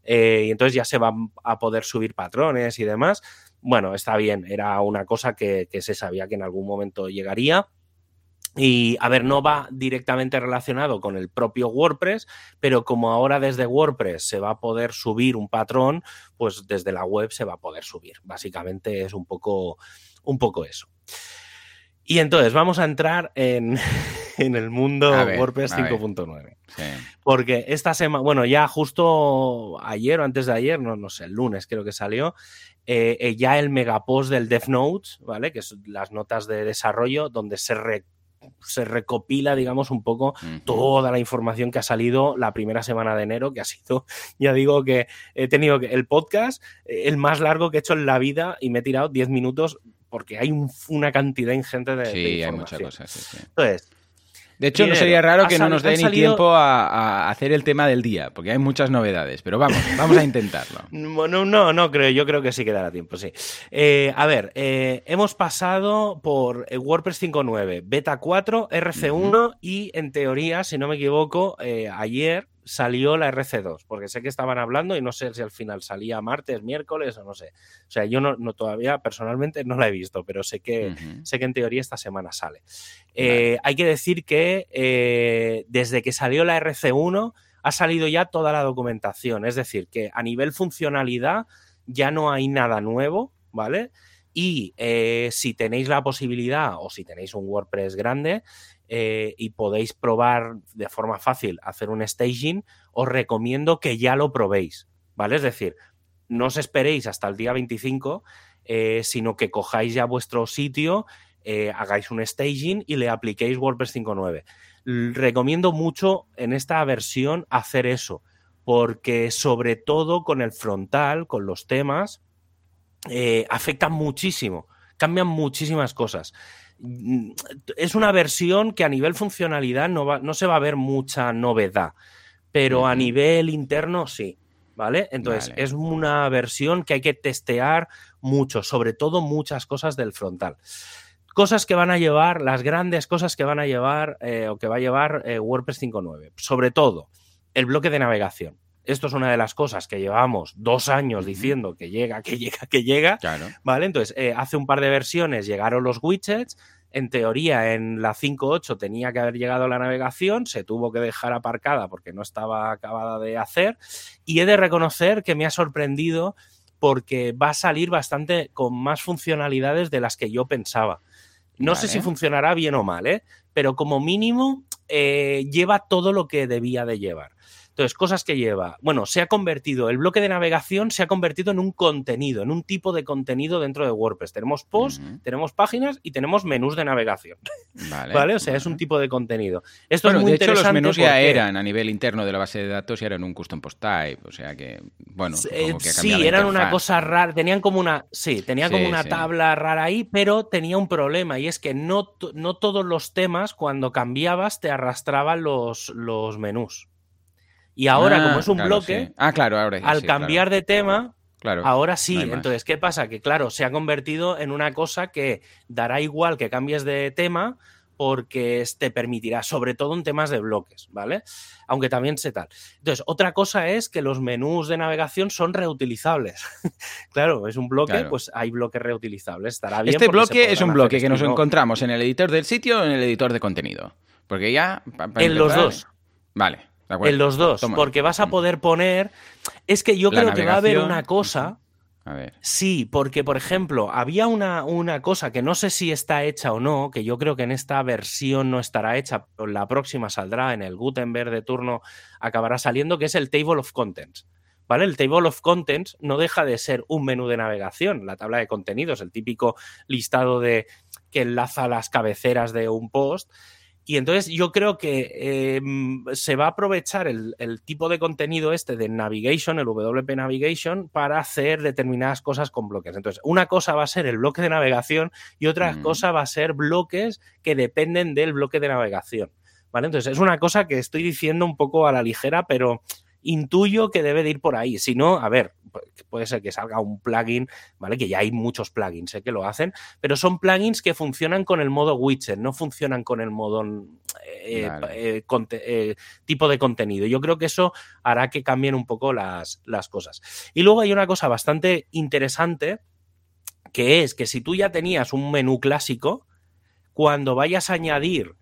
Eh, y entonces ya se van a poder subir patrones y demás. Bueno, está bien, era una cosa que, se sabía que en algún momento llegaría. Y a ver, no va directamente relacionado con el propio WordPress, pero como ahora desde WordPress se va a poder subir un patrón, pues desde la web se va a poder subir. Básicamente es un poco, un poco eso. Y entonces vamos a entrar en, el mundo WordPress 5.9. Porque esta semana, bueno, ya justo ayer o antes de ayer, no, no sé, el lunes creo que salió, eh, eh, ya el megapost del DevNotes, ¿vale? Que son las notas de desarrollo, donde se, se recopila, digamos, un poco toda la información que ha salido la primera semana de enero, que ha sido, ya digo que he tenido el podcast, eh, el más largo que he hecho en la vida y me he tirado 10 minutos porque hay una cantidad ingente de, sí, hay muchas cosas. Entonces, de hecho, no sería raro que no nos dé ni tiempo a, hacer el tema del día, porque hay muchas novedades, pero vamos, vamos a intentarlo. no, no, no creo, yo creo que sí quedará tiempo, sí. Eh, a ver, eh, hemos pasado por eh, WordPress 5.9, Beta 4, RC1 y en teoría, si no me equivoco, ayer salió la RC2, porque sé que estaban hablando y no sé si al final salía martes, miércoles o no sé. O sea, yo no, todavía personalmente no la he visto, pero sé que, sé que en teoría esta semana sale. Eh, hay que decir que eh, desde que salió la RC1 ha salido ya toda la documentación, es decir, que a nivel funcionalidad ya no hay nada nuevo, ¿vale? Y eh, si tenéis la posibilidad o si tenéis un WordPress grande, eh, y podéis probar de forma fácil hacer un staging, os recomiendo que ya lo probéis, ¿vale? Es decir, no os esperéis hasta el día 25, eh, sino que cojáis ya vuestro sitio, eh, hagáis un staging y le apliquéis WordPress 5.9. Recomiendo mucho en esta versión hacer eso, porque sobre todo con el frontal, con los temas, afecta muchísimo, cambian muchísimas cosas. Es una versión que a nivel funcionalidad no, no se va a ver mucha novedad, pero a nivel interno sí. ¿Vale? Entonces, es una versión que hay que testear mucho, sobre todo muchas cosas del frontal. Cosas que van a llevar, las grandes cosas que van a llevar eh, o que va a llevar eh, WordPress 5.9. Sobre todo, el bloque de navegación. Esto es una de las cosas que llevamos dos años diciendo que llega, que llega, que llega. ¿Vale? Entonces, eh, hace un par de versiones llegaron los widgets. En teoría, en la 5.8 tenía que haber llegado la navegación, se tuvo que dejar aparcada porque no estaba acabada de hacer. Y he de reconocer que me ha sorprendido porque va a salir bastante con más funcionalidades de las que yo pensaba. No sé si funcionará bien o mal, ¿eh? pero como mínimo eh, lleva todo lo que debía de llevar. Entonces, cosas que lleva. Bueno, se ha convertido, el bloque de navegación se ha convertido en un contenido, en un tipo de contenido dentro de WordPress. Tenemos posts, tenemos páginas y tenemos menús de navegación. Vale. O sea, es un tipo de contenido. Esto es muy de hecho, los menús ya eran a nivel interno de la base de datos y eran un custom post type. O sea que, bueno, eh, sí, eran una cosa rara. Tenían como una. Sí, tenía como una tabla rara ahí, pero tenía un problema y es que no, no todos los temas, cuando cambiabas, te arrastraban los, los menús. Y ahora, como ah, es un bloque, ah, claro, ahora, al cambiar de tema, Claro, Ahora sí, entonces, ¿qué pasa? Que claro, se ha convertido en una cosa que dará igual que cambies de tema, porque te permitirá, sobre todo en temas de bloques, ¿vale? Aunque también sé tal. Entonces, otra cosa es que los menús de navegación son reutilizables. claro, es un bloque, pues hay bloques reutilizables. Estará bien. Este bloque es un bloque que nos encontramos en el editor del sitio o en el editor de contenido. Porque ya. en los dos. Vale. En los dos, porque vas a poder poner. Es que yo creo que va a haber una cosa. A ver. Sí, porque, por ejemplo, había una, una, cosa que no sé si está hecha o no, que yo creo que en esta versión no estará hecha, pero la próxima saldrá en el Gutenberg de turno, acabará saliendo, que es el Table of Contents. ¿Vale? El Table of Contents no deja de ser un menú de navegación, la tabla de contenidos, el típico listado de que enlaza las cabeceras de un post y entonces yo creo que em, se va a aprovechar el, tipo de contenido este de navigation, el WP Navigation, para hacer determinadas cosas con bloques. Entonces, una cosa va a ser el bloque de navegación y otra mm. cosa va a ser bloques que dependen del bloque de navegación. ¿Vale? Entonces, es una cosa que estoy diciendo un poco a la ligera, pero intuyo que debe de ir por ahí. Si no, a ver, puede ser que salga un plugin, ¿vale? Que ya hay muchos plugins ¿eh? que lo hacen, pero son plugins que funcionan con el modo widget, no funcionan con el modo eh, eh, tipo de contenido. Yo creo que eso hará que cambien un poco las, las cosas. Y luego hay una cosa bastante interesante, que es que si tú ya tenías un menú clásico, cuando vayas a añadir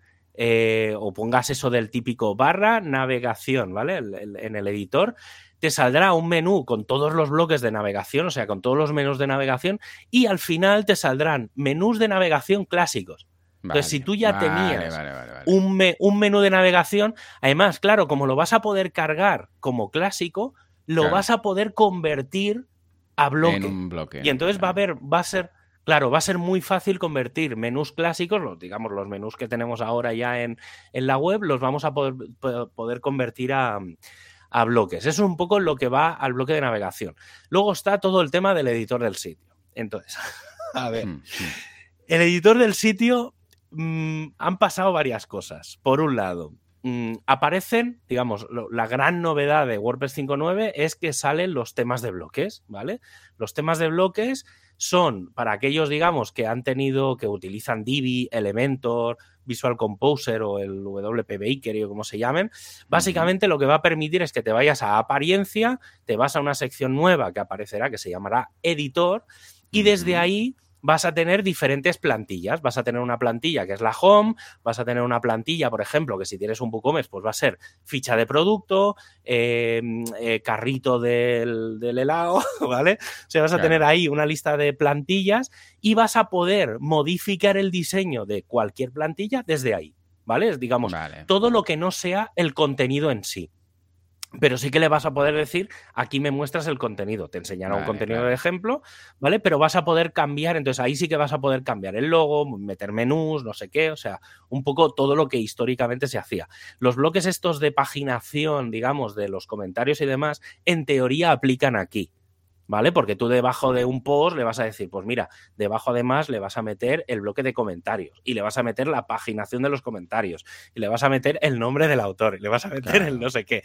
o pongas eso del típico barra navegación, ¿vale? en el editor, te saldrá un menú con todos los bloques de navegación, o sea, con todos los menús de navegación, y al final te saldrán menús de navegación clásicos. Entonces, si tú ya tenías un, menú de navegación, además, claro, como lo vas a poder cargar como clásico, lo vas a poder convertir a bloque. Y entonces va a haber, va a ser, claro, va a ser muy fácil convertir menús clásicos, los, digamos, los menús que tenemos ahora ya en, en la web, los vamos a poder, poder convertir a, a bloques. Eso es un poco lo que va al bloque de navegación. Luego está todo el tema del editor del sitio. Entonces, a ver, hmm, el editor del sitio mm, han pasado varias cosas. Por un lado, mm, aparecen, digamos, la gran novedad de WordPress 5.9 es que salen los temas de bloques, ¿vale? Los temas de bloques son para aquellos, digamos, que han tenido, que utilizan Divi, Elementor, Visual Composer o el WP Bakery o como se llamen, básicamente lo que va a permitir es que te vayas a apariencia, te vas a una sección nueva que aparecerá, que se llamará editor, y desde ahí vas a tener diferentes plantillas. Vas a tener una plantilla que es la home, vas a tener una plantilla, por ejemplo, que si tienes un WooCommerce, pues va a ser ficha de producto, em, eh, carrito del, helado, ¿vale? O sea, vas a tener ahí una lista de plantillas y vas a poder modificar el diseño de cualquier plantilla desde ahí, ¿vale? Digamos, todo lo que no sea el contenido en sí pero sí que le vas a poder decir, aquí me muestras el contenido, te enseñará un contenido de ejemplo, ¿vale? Pero vas a poder cambiar, entonces ahí sí que vas a poder cambiar el logo, meter menús, no sé qué, o sea, un poco todo lo que históricamente se hacía. Los bloques estos de paginación, digamos, de los comentarios y demás, en teoría aplican aquí. ¿Vale? Porque tú debajo de un post le vas a decir, pues mira, debajo además le vas a meter el bloque de comentarios y le vas a meter la paginación de los comentarios y le vas a meter el nombre del autor y le vas a meter el no sé qué,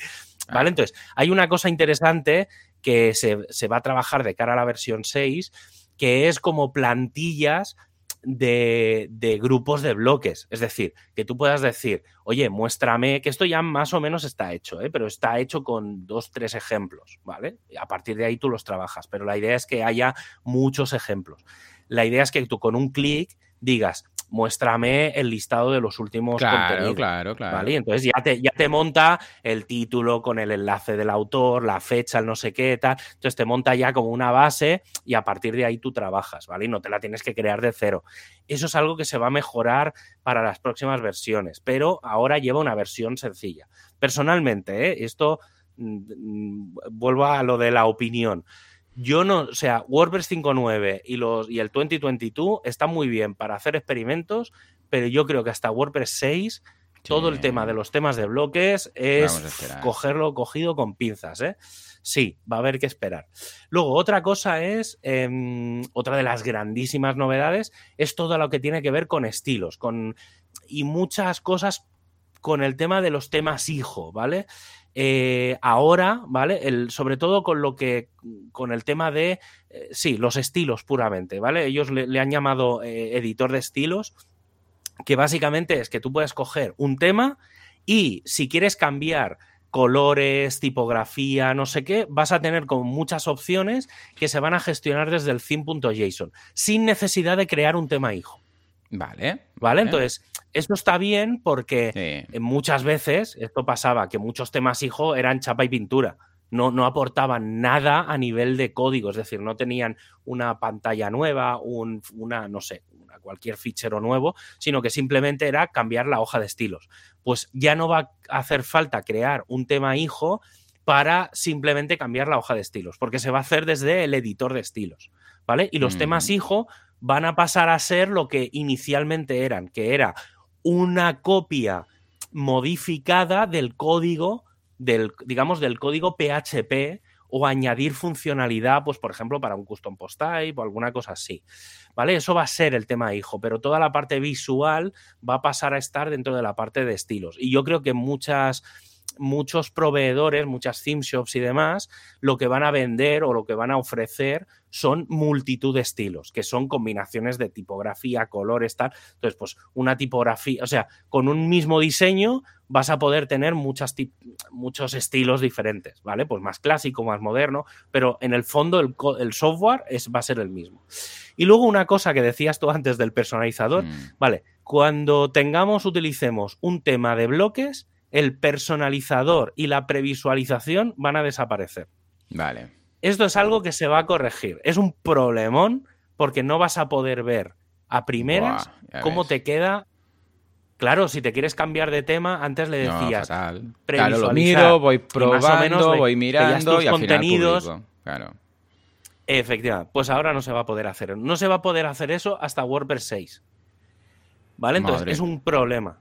¿vale? Entonces, hay una cosa interesante que se, se va a trabajar de cara a la versión 6, que es como plantillas de, grupos de bloques. Es decir, que tú puedas decir, oye, muéstrame, que esto ya más o menos está hecho, ¿eh? pero está hecho con dos, tres ejemplos, ¿vale? A partir de ahí tú los trabajas, pero la idea es que haya muchos ejemplos. La idea es que tú con un clic digas, muéstrame el listado de los últimos claro, contenidos. Claro, claro. ¿vale? entonces ya te, ya te monta el título con el enlace del autor, la fecha, el no sé qué, tal. Entonces te monta ya como una base y a partir de ahí tú trabajas, ¿vale? Y no te la tienes que crear de cero. Eso es algo que se va a mejorar para las próximas versiones, pero ahora lleva una versión sencilla. Personalmente, ¿eh? esto mm, mm, vuelvo a lo de la opinión. Yo no, o sea, WordPress 5.9 y, los, y el 2022 están muy bien para hacer experimentos, pero yo creo que hasta WordPress 6, todo el tema de los temas de bloques es cogerlo cogido con pinzas, ¿eh? Sí, va a haber que esperar. Luego, otra cosa es, em, otra de las grandísimas novedades, es todo lo que tiene que ver con estilos, con y muchas cosas con el tema de los temas hijo, ¿vale? Eh, ahora, ¿vale? El, sobre todo con lo que, con el tema de, eh, sí, los estilos puramente, ¿vale? Ellos le, han llamado eh, editor de estilos que básicamente es que tú puedes coger un tema y si quieres cambiar colores, tipografía, no sé qué, vas a tener como muchas opciones que se van a gestionar desde el theme.json, sin necesidad de crear un tema hijo. Vale. ¿Vale? Entonces, esto está bien porque muchas veces esto pasaba, que muchos temas hijo eran chapa y pintura. No, no, aportaban nada a nivel de código, es decir, no tenían una pantalla nueva, un, una, no sé, cualquier fichero nuevo, sino que simplemente era cambiar la hoja de estilos. Pues ya no va a hacer falta crear un tema hijo para simplemente cambiar la hoja de estilos, porque se va a hacer desde el editor de estilos, ¿vale? Y los temas hijo van a pasar a ser lo que inicialmente eran, que era una copia modificada del código del digamos del código PHP o añadir funcionalidad, pues por ejemplo, para un custom post type o alguna cosa así. ¿Vale? Eso va a ser el tema hijo, pero toda la parte visual va a pasar a estar dentro de la parte de estilos. Y yo creo que muchas muchos proveedores, muchas theme shops y demás, lo que van a vender o lo que van a ofrecer son multitud de estilos, que son combinaciones de tipografía, colores, tal. Entonces, pues una tipografía, o sea, con un mismo diseño vas a poder tener muchas muchos estilos diferentes, ¿vale? Pues más clásico, más moderno, pero en el fondo el, el software es, va a ser el mismo. Y luego una cosa que decías tú antes del personalizador, mm. ¿vale? Cuando tengamos, utilicemos un tema de bloques, el personalizador y la previsualización van a desaparecer. Vale. Esto es algo que se va a corregir. Es un problemón porque no vas a poder ver a primeras cómo te queda. Claro, si te quieres cambiar de tema, antes le decías. No, claro, lo miro, voy probando, voy mirando y contenidos. claro. Efectivamente, pues ahora no se va a poder hacer. No se va a poder hacer eso hasta WordPress 6. ¿Vale? Entonces es un problema.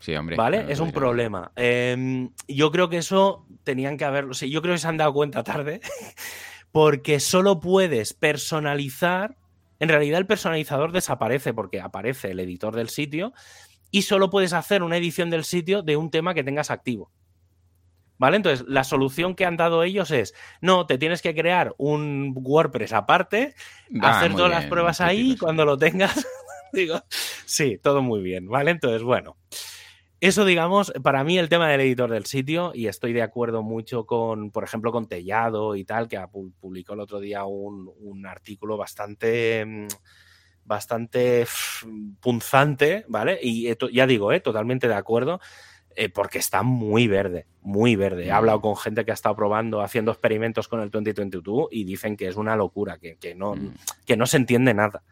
Sí, hombre. ¿Vale? es un problema. Em, yo creo que eso tenían que haberlo. yo creo que se han dado cuenta tarde. porque solo puedes personalizar. En realidad, el personalizador desaparece porque aparece el editor del sitio. Y solo puedes hacer una edición del sitio de un tema que tengas activo. ¿Vale? Entonces, la solución que han dado ellos es, no, te tienes que crear un WordPress aparte, ah, hacer todas las pruebas ahí, cuando lo tengas, digo, sí, todo muy bien, ¿vale? Entonces, bueno, eso, digamos, para mí el tema del editor del sitio, y estoy de acuerdo mucho con, por ejemplo, con Tellado y tal, que publicó el otro día un, artículo bastante, mm, bastante punzante, ¿vale? Y ya digo, ¿eh? totalmente de acuerdo. Eh, porque está muy verde, muy verde. He hablado con gente que ha estado probando, haciendo experimentos con el 2022 y dicen que es una locura, que, no, mm. que no se entiende nada.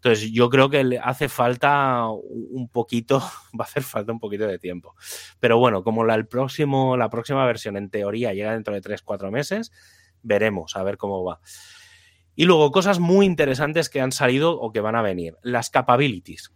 Entonces, yo creo que le hace falta un poquito, va a hacer falta un poquito de tiempo. Pero bueno, como la, el próximo, la próxima versión en teoría llega dentro de 3-4 meses, veremos a ver cómo va. Y luego, cosas muy interesantes que han salido o que van a venir. Las capabilities.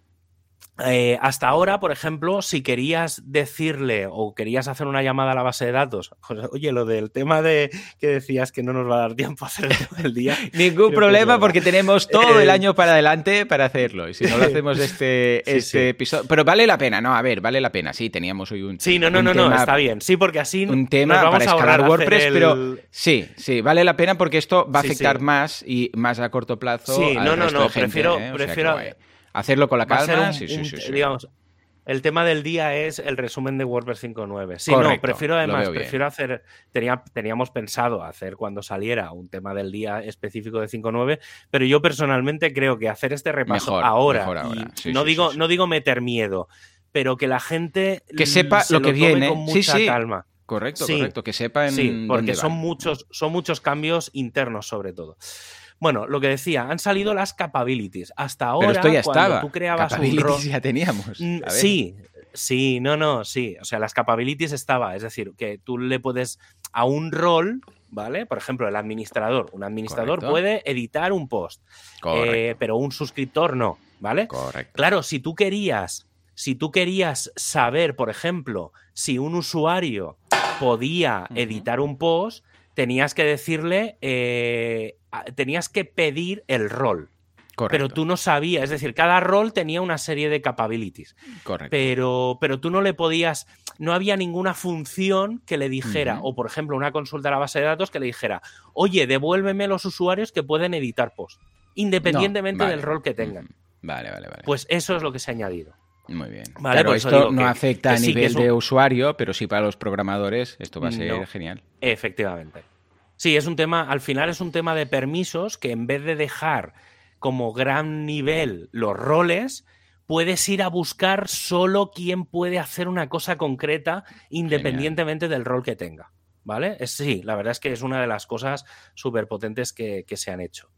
Eh, hasta ahora, por ejemplo, si querías decirle o querías hacer una llamada a la base de datos, oye, lo del tema de que decías que no nos va a dar tiempo a hacer el tema del día. Ningún problema porque tenemos todo el eh, año para adelante para hacerlo. Y si no lo hacemos este, este episodio. Pero vale la pena, ¿no? A ver, vale la pena. Sí, teníamos hoy un. Sí, no, no, no, no, está bien. Sí, porque así. Un tema para escalar WordPress, pero sí, sí, vale la pena porque esto va a afectar más y más a corto plazo. Sí, no, no, no, prefiero. ¿eh? prefiero Hacerlo con la calma, sí, sí, sí, Digamos, el tema del día es el resumen de WordPress 5.9. Sí, no, prefiero además, prefiero hacer, teníamos pensado hacer cuando saliera un tema del día específico de 5.9, pero yo personalmente creo que hacer este repaso ahora, no, digo, no digo meter miedo, pero que la gente que sepa lo que viene. con mucha calma. Correcto, correcto, que sepa en Sí, porque son muchos, son muchos cambios internos sobre todo. Bueno, lo que decía, han salido las capabilities. Hasta ahora, Pero esto ya cuando estaba. tú creabas capabilities ya teníamos. Mm, sí, sí, no, no, sí. O sea, las capabilities estaba. Es decir, que tú le puedes a un rol, ¿vale? Por ejemplo, el administrador. Un administrador puede editar un post, eh, pero un suscriptor no, ¿vale? Correcto. Claro, si tú querías, si tú querías saber, por ejemplo, si un usuario podía editar un post, tenías que decirle, eh, tenías que pedir el rol. Correcto. Pero tú no sabías, es decir, cada rol tenía una serie de capabilities. Correcto. Pero, pero tú no le podías, no había ninguna función que le dijera, o por ejemplo, una consulta a la base de datos que le dijera, oye, devuélveme los usuarios que pueden editar post, independientemente del rol que tengan. Vale, vale, vale. Pues eso es lo que se ha añadido. Muy bien. Vale, claro, esto no afecta a nivel de usuario, pero sí para los programadores esto va a ser genial. Efectivamente. Sí, es un tema, al final es un tema de permisos que en vez de dejar como gran nivel los roles, puedes ir a buscar solo quién puede hacer una cosa concreta independientemente del rol que tenga. ¿Vale? sí, la verdad es que es una de las cosas súper potentes que, se han hecho.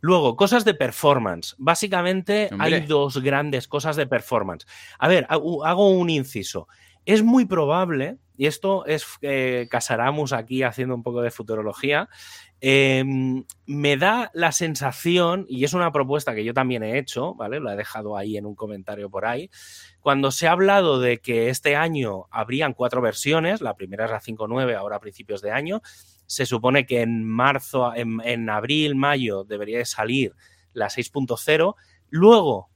Luego, cosas de performance. Básicamente hay dos grandes cosas de performance. A ver, hago un inciso. Es muy probable, y esto es eh, Casaramus aquí haciendo un poco de futurología, em, me da la sensación, y es una propuesta que yo también he hecho, ¿vale? Lo he dejado ahí en un comentario por ahí. Cuando se ha hablado de que este año habrían cuatro versiones, la primera es la 5.9, ahora a principios de año, se supone que en marzo, en, en abril, mayo debería de salir la 6.0. Luego,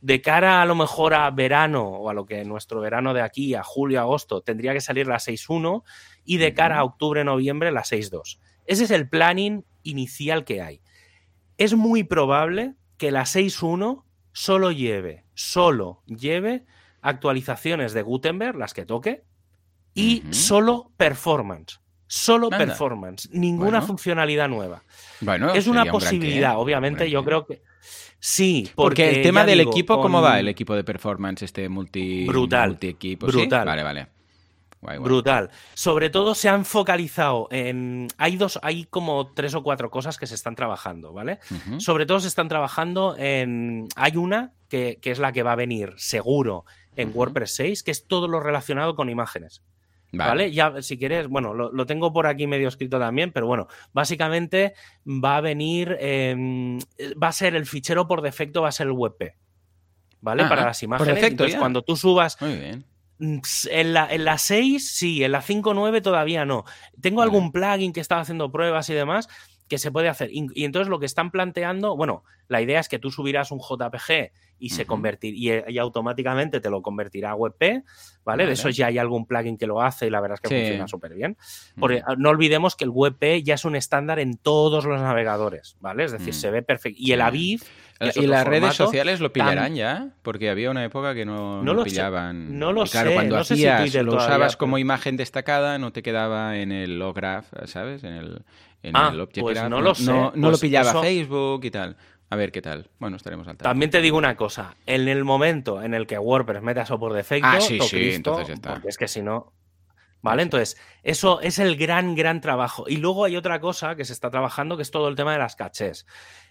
de cara a lo mejor a verano o a lo que nuestro verano de aquí, a julio, agosto, tendría que salir la 6.1 y de cara a octubre, noviembre la 6.2. Ese es el planning inicial que hay. Es muy probable que la 6.1 solo lleve, solo lleve actualizaciones de Gutenberg, las que toque, y solo performance. Solo performance, ninguna funcionalidad nueva. Bueno, es una posibilidad, obviamente, yo creo que Sí, porque, el tema del equipo, ¿cómo va el equipo de performance, este multi, brutal, multi equipo? Brutal. Vale, vale. Brutal. Sobre todo se han focalizado en. Hay dos, hay como tres o cuatro cosas que se están trabajando, ¿vale? Sobre todo se están trabajando en. Hay una que, es la que va a venir seguro en WordPress 6, que es todo lo relacionado con imágenes. Vale. Ya, si quieres, bueno, lo, tengo por aquí medio escrito también, pero bueno, básicamente va a venir, em, va a ser el fichero por defecto, va a ser el WebP, ¿vale? Para las imágenes. Por Entonces, cuando tú subas... Muy bien. Mm, en la, en la 6, sí, en la 5.9 todavía no. Tengo algún plugin que estaba haciendo pruebas y demás que se puede hacer. Y, entonces lo que están planteando, bueno, la idea es que tú subirás un JPG y se convertir y, automáticamente te lo convertirá a WebP, ¿vale? De eso ya hay algún plugin que lo hace y la verdad es que funciona súper bien. Porque ah, no olvidemos que el WebP ya es un estándar en todos los navegadores, ¿vale? Es decir, mm. se ve perfecto. Y el Aviv y las redes sociales lo pillarán ya, porque había una época que no, lo pillaban. no lo claro, sé. Cuando hacías, lo usabas como imagen destacada, no te quedaba en el lograph, ¿sabes? En el, en ah, el pues no lo sé. No, lo pues pillaba Facebook y tal. A ver qué tal. Bueno, estaremos al tanto. También te digo una cosa. En el momento en el que WordPress meta eso por defecto, ah, sí, sí, entonces ya está. porque es que si no... ¿Vale? Entonces, eso es el gran, gran trabajo. Y luego hay otra cosa que se está trabajando, que es todo el tema de las cachés.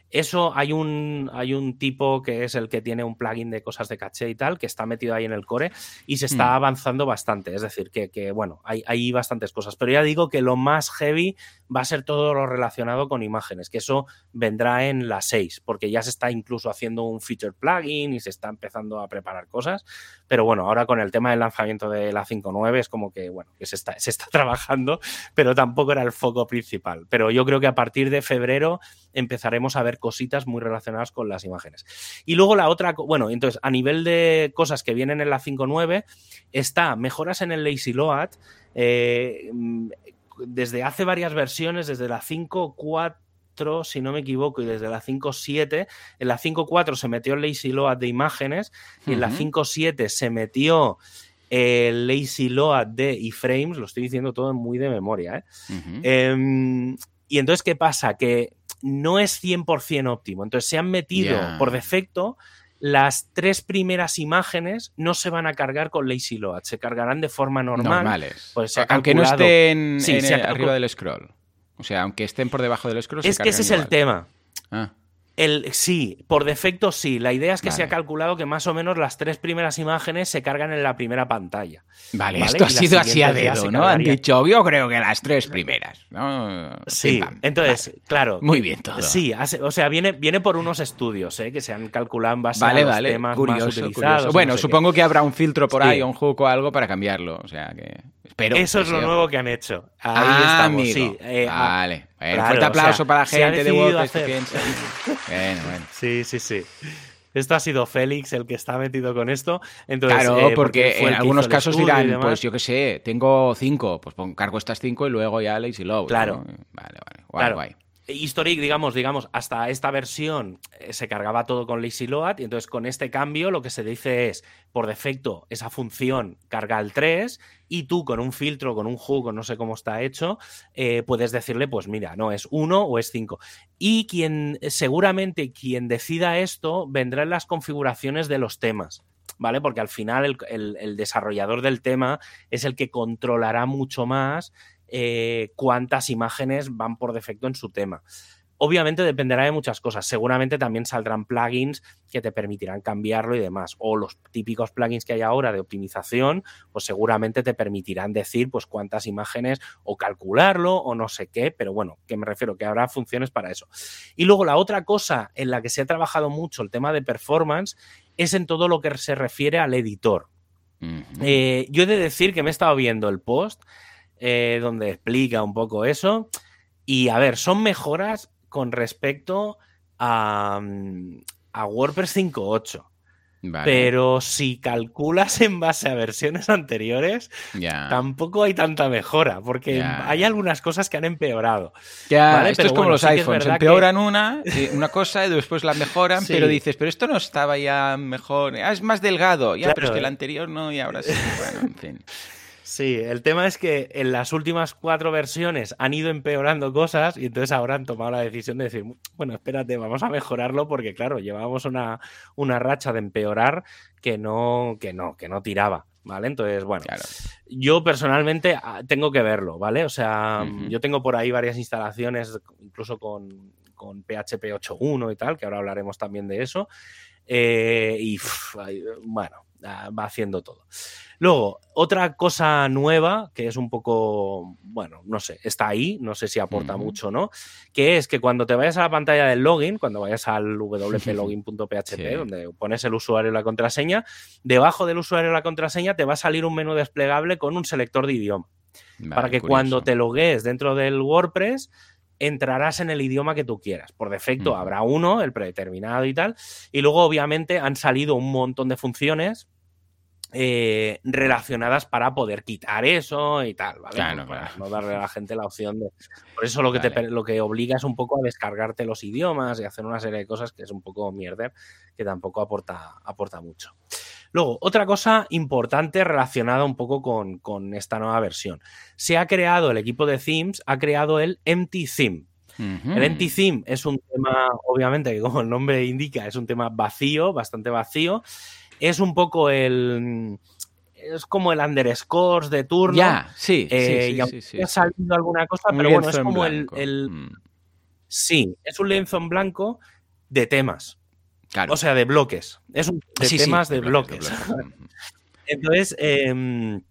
Eso hay un, hay un tipo que es el que tiene un plugin de cosas de caché y tal, que está metido ahí en el core y se está mm. avanzando bastante. Es decir, que, bueno, hay, hay, bastantes cosas. Pero ya digo que lo más heavy va a ser todo lo relacionado con imágenes, que eso vendrá en la 6, porque ya se está incluso haciendo un feature plugin y se está empezando a preparar cosas. Pero bueno, ahora con el tema del lanzamiento de la 5.9 es como que, bueno, que se está, se está trabajando, pero tampoco era el foco principal. Pero yo creo que a partir de febrero empezaremos a ver cositas muy relacionadas con las imágenes. Y luego la otra, bueno, entonces a nivel de cosas que vienen en la 5.9, está mejoras en el Lazy Load. Eh, desde hace varias versiones, desde la 5.4 si no me equivoco, y desde la 5.7, en la 5.4 se metió el Lazy Load de imágenes y en la 5.7 se metió el Lazy Load de iframes, lo estoy diciendo todo muy de memoria. ¿eh? Em, y entonces, ¿qué pasa? Que no es 100% óptimo. Entonces se han metido por defecto las tres primeras imágenes no se van a cargar con lazy load, se cargarán de forma normal. Normales. Pues aunque no estén arriba del scroll. O sea, aunque estén por debajo del scroll. Es que ese es el tema. Ah. El, sí, por defecto sí. La idea es que se ha calculado que más o menos las tres primeras imágenes se cargan en la primera pantalla. Vale, esto ha sido así a dedo, ¿no? Han dicho, yo creo que las tres primeras. Sí, entonces, claro. Muy bien todo. Sí, o sea, viene, viene por unos estudios ¿eh? que se han calculado en base a los temas más utilizados. Bueno, supongo que habrá un filtro por ahí, un hook o algo para cambiarlo. O sea que. Espero, Eso es lo nuevo que han hecho. Ahí ah, estamos, sí. Eh, vale. Un fuerte aplauso para la gente de WordPress que piensa. bueno, bueno. Sí, sí, sí. Esto ha sido Félix el que está metido con esto. Entonces, claro, eh, porque, en algunos casos dirán, pues yo qué sé, tengo cinco, pues cargo estas cinco y luego ya Lazy Load. Claro. Vale, vale. Guay, guay. Historic, digamos, digamos, hasta esta versión eh, se cargaba todo con lazy load y entonces con este cambio lo que se dice es, por defecto, esa función carga el 3 y tú con un filtro, con un hook, no sé cómo está hecho, eh, puedes decirle, pues mira, no, es 1 o es 5. Y quien, seguramente quien decida esto vendrá en las configuraciones de los temas. ¿Vale? Porque al final el desarrollador del tema es el que controlará mucho más eh, cuántas imágenes van por defecto en su tema. Obviamente dependerá de muchas cosas. Seguramente también saldrán plugins que te permitirán cambiarlo y demás. O los típicos plugins que hay ahora de optimización, pues seguramente te permitirán decir pues cuántas imágenes o calcularlo o no sé qué. Pero bueno, que me refiero que habrá funciones para eso. Y luego la otra cosa en la que se ha trabajado mucho el tema de performance es en todo lo que se refiere al editor. Eh, yo he de decir que me he estado viendo el post eh, donde explica un poco eso. Y a ver, son mejoras con respecto a, mm, a WordPress 5.8. Pero si calculas en base a versiones anteriores, tampoco hay tanta mejora, porque hay algunas cosas que han empeorado. Esto es como los iPhones, empeoran una, una cosa y después la mejoran, pero dices, pero esto no estaba ya mejor, ah, es más delgado, ya, pero es que el anterior no y ahora sí. Bueno, en fin. Sí, el tema es que en las últimas cuatro versiones han ido empeorando cosas y entonces ahora han tomado la decisión de decir, bueno, espérate, vamos a mejorarlo porque claro, llevábamos una, una racha de empeorar que no, que no, que no tiraba. ¿Vale? Entonces, bueno, yo personalmente ah, tengo que verlo, ¿vale? O sea, yo tengo por ahí varias instalaciones, incluso con, con PHP 8.1 y tal, que ahora hablaremos también de eso. Eh, y bueno, va haciendo todo. Luego, otra cosa nueva, que es un poco, bueno, no sé, está ahí, no sé si aporta mucho o no, que es que cuando te vayas a la pantalla del login, cuando vayas al wplogin.php, donde pones el usuario y la contraseña, debajo del usuario y la contraseña te va a salir un menú desplegable con un selector de idioma. para que cuando te logues dentro del WordPress, entrarás en el idioma que tú quieras. Por defecto habrá uno, el predeterminado y tal. Y luego, obviamente, han salido un montón de funciones eh, relacionadas para poder quitar eso y tal, ¿vale? para no darle a la gente la opción de. Por eso lo que, te, lo que obliga es un poco a descargarte los idiomas y hacer una serie de cosas que es un poco mierder, que tampoco aporta, aporta mucho. Luego, otra cosa importante relacionada un poco con, esta nueva versión. Se ha creado, el equipo de themes ha creado el Empty Theme. El Empty Theme es un tema, obviamente, que como el nombre indica, es un tema vacío, bastante vacío, es un poco el es como el underscores de turno. Ya, sí, eh, sí, sí, ha salido alguna cosa, pero bueno, es como el, mm. Sí, es un lienzo en blanco de temas. Claro. O sea, de bloques. Es un de temas de, bloques. Entonces, em,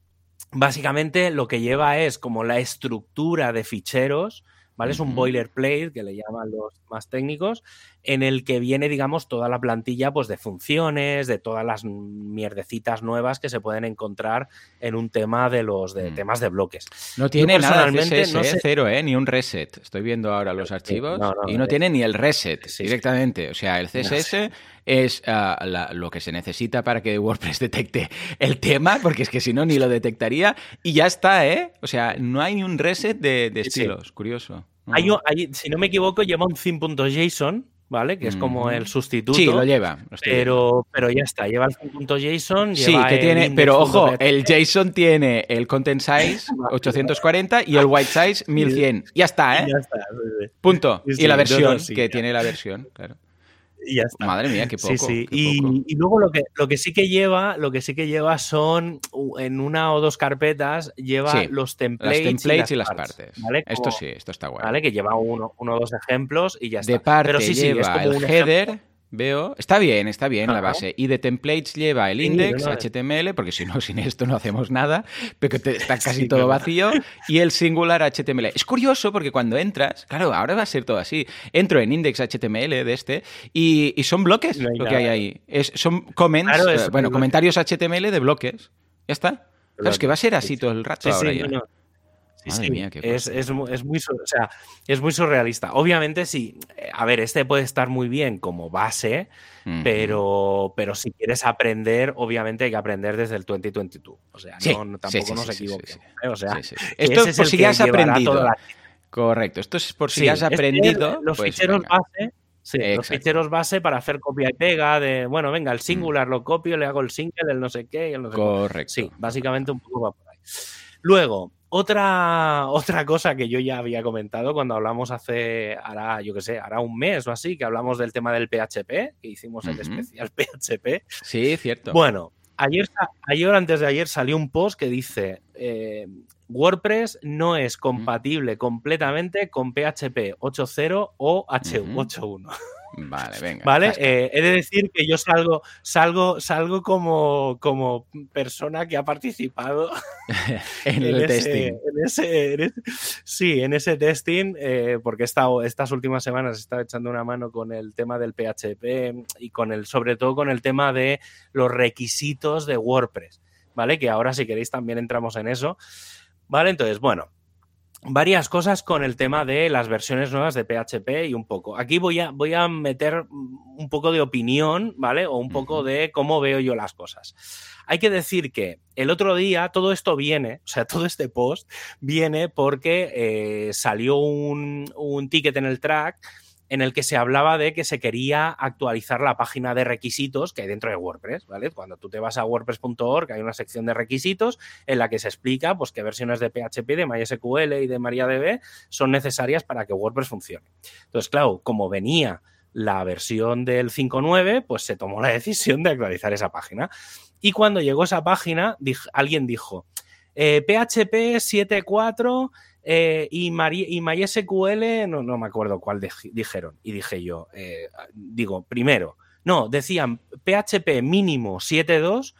básicamente lo que lleva es como la estructura de ficheros, ¿vale? Es un boilerplate que le llaman los más técnicos, en el que viene, digamos, toda la plantilla pues, de funciones, de todas las mierdecitas nuevas que se pueden encontrar en un tema de los de mm. temas de bloques. No tiene nada no ¿eh? cero, ¿eh? ni un reset. Estoy viendo ahora los archivos y no tiene ni el reset directamente. O sea, el CSS es ah, lo que se necesita para que WordPress detecte el tema, porque es que si no, ni lo detectaría. Y ya está, ¿eh? O sea, no hay ni un reset de, estilos. Curioso. Hay, si no me equivoco, lleva un theme.json ¿vale? Que es como el sustituto. Sí, lo lleva. pero, pero ya está, lleva el punto JSON. Sí, que tiene, pero ojo, el JSON tiene el content size 840 y el white size 1100. Ya está, ¿eh? Ya está. Punto. y la versión, que tiene la versión, claro. Y ya está. Madre mía, qué poco. Sí, sí. y, luego lo que, lo que sí que lleva, lo que sí que lleva son en una o dos carpetas, lleva los templates, y las, partes. esto sí, esto está guay. ¿vale? Que lleva uno, o dos ejemplos y ya está. De parte Pero sí, lleva el header. Veo, está bien, está bien la base. Y de templates lleva el index, HTML, porque si no, sin esto no hacemos nada, pero está casi todo vacío, y el singular HTML. Es curioso porque cuando entras, claro, ahora va a ser todo así. Entro en index HTML de este y, son bloques lo que hay ahí. Es, son comments, eh, bueno, comentarios HTML de bloques. Ya está. Claro, es que va a ser así todo el rato ahora ya es, muy, sea, es muy surrealista. Obviamente, sí. Eh, a ver, este puede estar muy bien como base, pero, pero si quieres aprender, obviamente hay que aprender desde el 2022. O sea, no, tampoco nos equivoquemos. ¿eh? O sea, esto es por si ya has aprendido. Correcto. Esto es por si has aprendido. los pues ficheros base. Sí, los ficheros base para hacer copia y pega de, bueno, venga, el mm. singular lo copio, le hago el single, el no sé qué y el no sé Correcto. Sí, básicamente un poco va por ahí. Luego, otra, otra cosa que yo ya había comentado cuando hablamos hace, hará, yo qué sé, hará un mes o así, que hablamos del tema del PHP, que hicimos el especial PHP. Sí, cierto. Bueno, ayer, ayer antes de ayer salió un post que dice, eh, WordPress no es compatible completamente con PHP 8.0 o H1. Vale, venga. Vale, eh, he de decir que yo salgo, salgo, salgo como, como persona que ha participado en, el testing. sí, en ese testing, eh, porque he estado, estas últimas semanas he estado echando una mano con el tema del PHP y con el, sobre todo con el tema de los requisitos de WordPress. ¿Vale? Que ahora, si queréis, también entramos en eso. ¿Vale? Entonces, bueno, varias cosas con el tema de las versiones nuevas de PHP y un poco. Aquí voy a, voy a meter un poco de opinión, ¿vale? O un poco de cómo veo yo las cosas. Hay que decir que el otro día todo esto viene, o sea, todo este post viene porque eh, salió un, un ticket en el track en el que se hablaba de que se quería actualizar la página de requisitos que hay dentro de WordPress, ¿vale? Cuando tú te vas a wordpress.org hay una sección de requisitos en la que se explica pues qué versiones de PHP, de MySQL y de MariaDB son necesarias para que WordPress funcione. Entonces, claro, como venía la versión del 5.9, pues se tomó la decisión de actualizar esa página. Y cuando llegó esa página, alguien dijo, PHP 7.4 eh, y, y MySQL, no, no me acuerdo cuál dijeron. Y dije yo, eh, digo, primero, no, decían PHP mínimo 7.2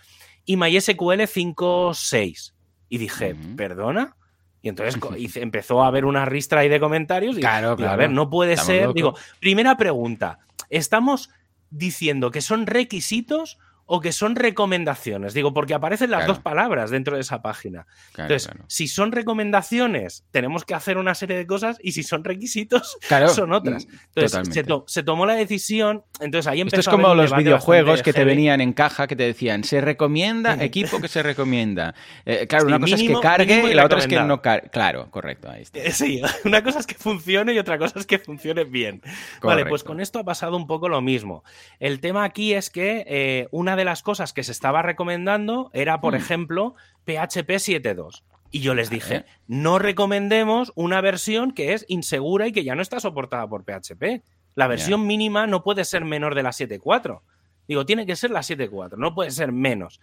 y MySQL 5.6. Y dije, ¿perdona? Y entonces empezó a haber una ristra ahí de comentarios. Y, claro, claro. a ver, no puede ser. Digo, primera pregunta. ¿Estamos diciendo que son requisitos o que son recomendaciones. Digo, porque aparecen las dos palabras dentro de esa página. Entonces, si son recomendaciones, tenemos que hacer una serie de cosas y si son requisitos, son otras. Entonces, se, tomó la decisión, entonces ahí empezó Esto es como los videojuegos que te venían en caja que te decían, se recomienda, equipo que se recomienda. Eh, claro, una cosa es que cargue y la otra es que no cargue. Claro, correcto, ahí está. Eh, sí, una cosa es que funcione y otra cosa es que funcione bien. Vale, pues con esto ha pasado un poco lo mismo. El tema aquí es que eh, una de las cosas que se estaba recomendando era, por mm. ejemplo, PHP 7.2. Y yo les dije, no recomendemos una versión que es insegura y que ya no está soportada por PHP. La versión mínima no puede ser menor de la 7.4. Digo, tiene que ser la 7.4, no puede ser menos.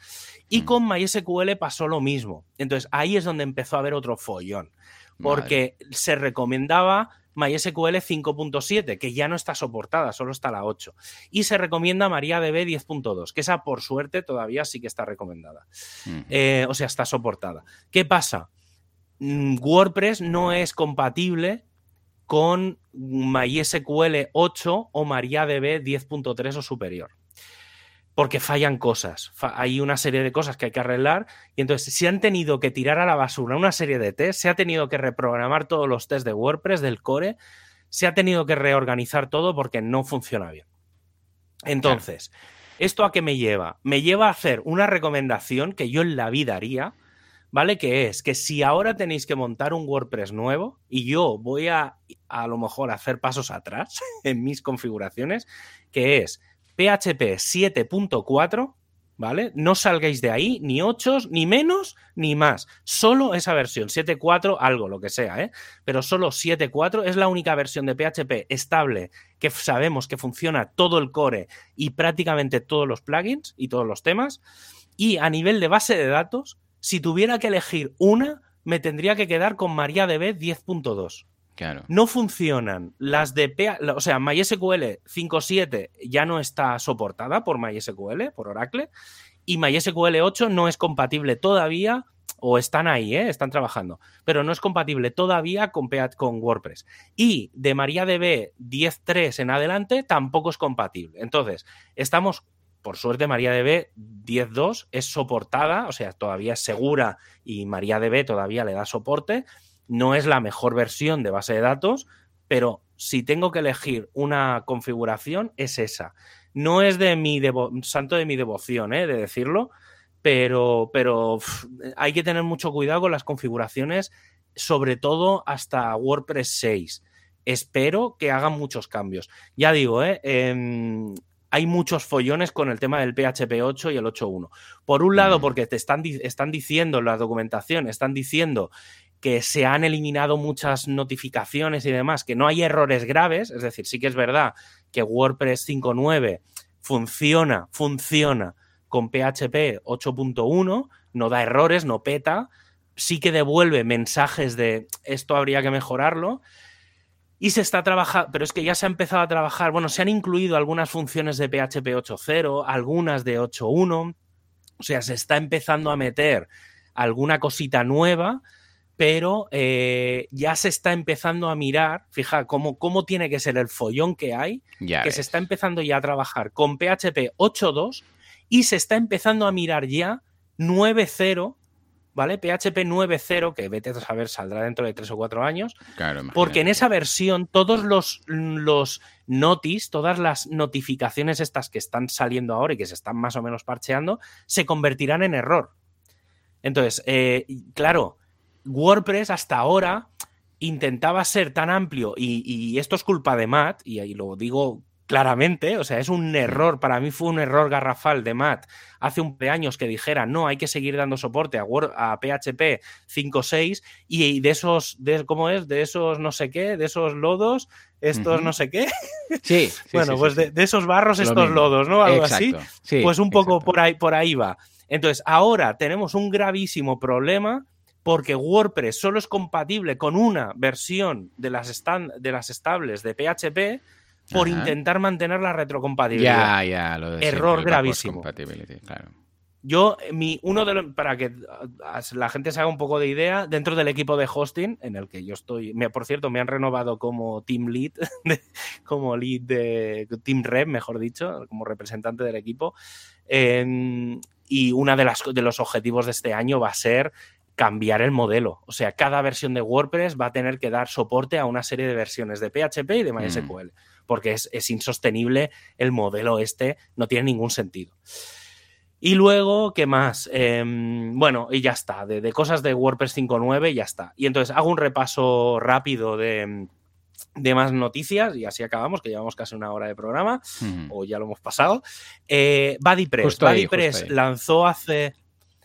Y mm. con MySQL pasó lo mismo. Entonces ahí es donde empezó a haber otro follón. Porque se recomendaba MySQL 5.7, que ya no está soportada, solo está la 8. Y se recomienda MariaDB 10.2, que esa por suerte todavía sí que está recomendada. Eh, o sea, está soportada. ¿Qué pasa? Mm, WordPress no es compatible con MySQL 8 o MariaDB 10.3 o superior porque fallan cosas. Hay una serie de cosas que hay que arreglar y entonces si han tenido que tirar a la basura una serie de tests, se ha tenido que reprogramar todos los tests de WordPress, del core, se ha tenido que reorganizar todo porque no funciona bien. Entonces, ¿esto a qué me lleva? Me lleva a hacer una recomendación que yo en la vida haría, ¿vale? Que es que si ahora tenéis que montar un WordPress nuevo y yo voy a a lo mejor hacer pasos atrás en mis configuraciones, que es PHP 7.4, ¿vale? No salgáis de ahí, ni 8, ni menos, ni más. Solo esa versión, 7.4, algo, lo que sea, ¿eh? Pero solo 7.4 es la única versión de PHP estable que sabemos que funciona todo el core y prácticamente todos los plugins y todos los temas. Y a nivel de base de datos, si tuviera que elegir una, me tendría que quedar con MariaDB 10.2. No funcionan. Las de o sea, MySQL 5.7 ya no está soportada por MySQL, por Oracle, y MySQL 8 no es compatible todavía, o están ahí, ¿eh? están trabajando, pero no es compatible todavía con, con WordPress. Y de MariaDB 10.3 en adelante tampoco es compatible. Entonces, estamos por suerte MariaDB 10.2 es soportada, o sea, todavía es segura y MariaDB todavía le da soporte, no es la mejor versión de base de datos, pero si tengo que elegir una configuración, es esa. No es de mi santo de mi devoción, ¿eh? de decirlo, pero, pero hay que tener mucho cuidado con las configuraciones sobre todo hasta WordPress 6. Espero que hagan muchos cambios. Ya digo, ¿eh? Em, hay muchos follones con el tema del PHP 8 y el 8.1. Por un lado, porque te están, están diciendo en la documentación, están diciendo que se han eliminado muchas notificaciones y demás, que no hay errores graves, es decir, sí que es verdad que WordPress 5.9 funciona, funciona con PHP 8.1, no da errores, no peta, sí que devuelve mensajes de esto habría que mejorarlo. Y se está trabajando, pero es que ya se ha empezado a trabajar, bueno, se han incluido algunas funciones de PHP 8.0, algunas de 8.1, o sea, se está empezando a meter alguna cosita nueva, pero eh, ya se está empezando a mirar, fija, cómo, cómo tiene que ser el follón que hay, que se está empezando ya a trabajar con PHP 8.2 y se está empezando a mirar ya 9.0 ¿vale? PHP 9.0, que vete a saber, saldrá dentro de tres o cuatro años. porque en esa versión, todos los, los notis, todas las notificaciones estas que están saliendo ahora y que se están más o menos parcheando, se convertirán en error. Entonces, eh, claro, WordPress hasta ahora intentaba ser tan amplio y, y, esto es culpa de Matt, y ahí lo digo claramente, o sea, es un error, para mí fue un error garrafal de Matt hace un par de años que dijera, no, hay que seguir dando soporte a, Word, a PHP 5.6 y de esos, de, ¿cómo es? De esos no sé qué, de esos lodos, estos no sé qué. Sí. bueno, pues De, esos barros, estos lodos, ¿no? Algo así. pues un poco por ahí, por ahí va. Entonces, ahora tenemos un gravísimo problema porque WordPress solo es compatible con una versión de las, de las estables de PHP por intentar mantener la retrocompatibilidad. Ya, ya, lo de Error gravísimo. Yo, mi, uno de los, para que la gente se haga un poco de idea, dentro del equipo de hosting, en el que yo estoy, me, por cierto, me han renovado como team lead, como lead de team rep, mejor dicho, como representante del equipo. y uno de, las, de los objetivos de este año va a ser cambiar el modelo. O sea, cada versión de WordPress va a tener que dar soporte a una serie de versiones de PHP y de MySQL. Mm porque es, insostenible el modelo este, no tiene ningún sentido. Y luego, ¿qué más? Em, bueno, y ya está, de, cosas de WordPress 5.9 ya está. Y entonces hago un repaso rápido de, más noticias y así acabamos, que llevamos casi una hora de programa, o ya lo hemos pasado. Eh, BuddyPress. BuddyPress lanzó hace...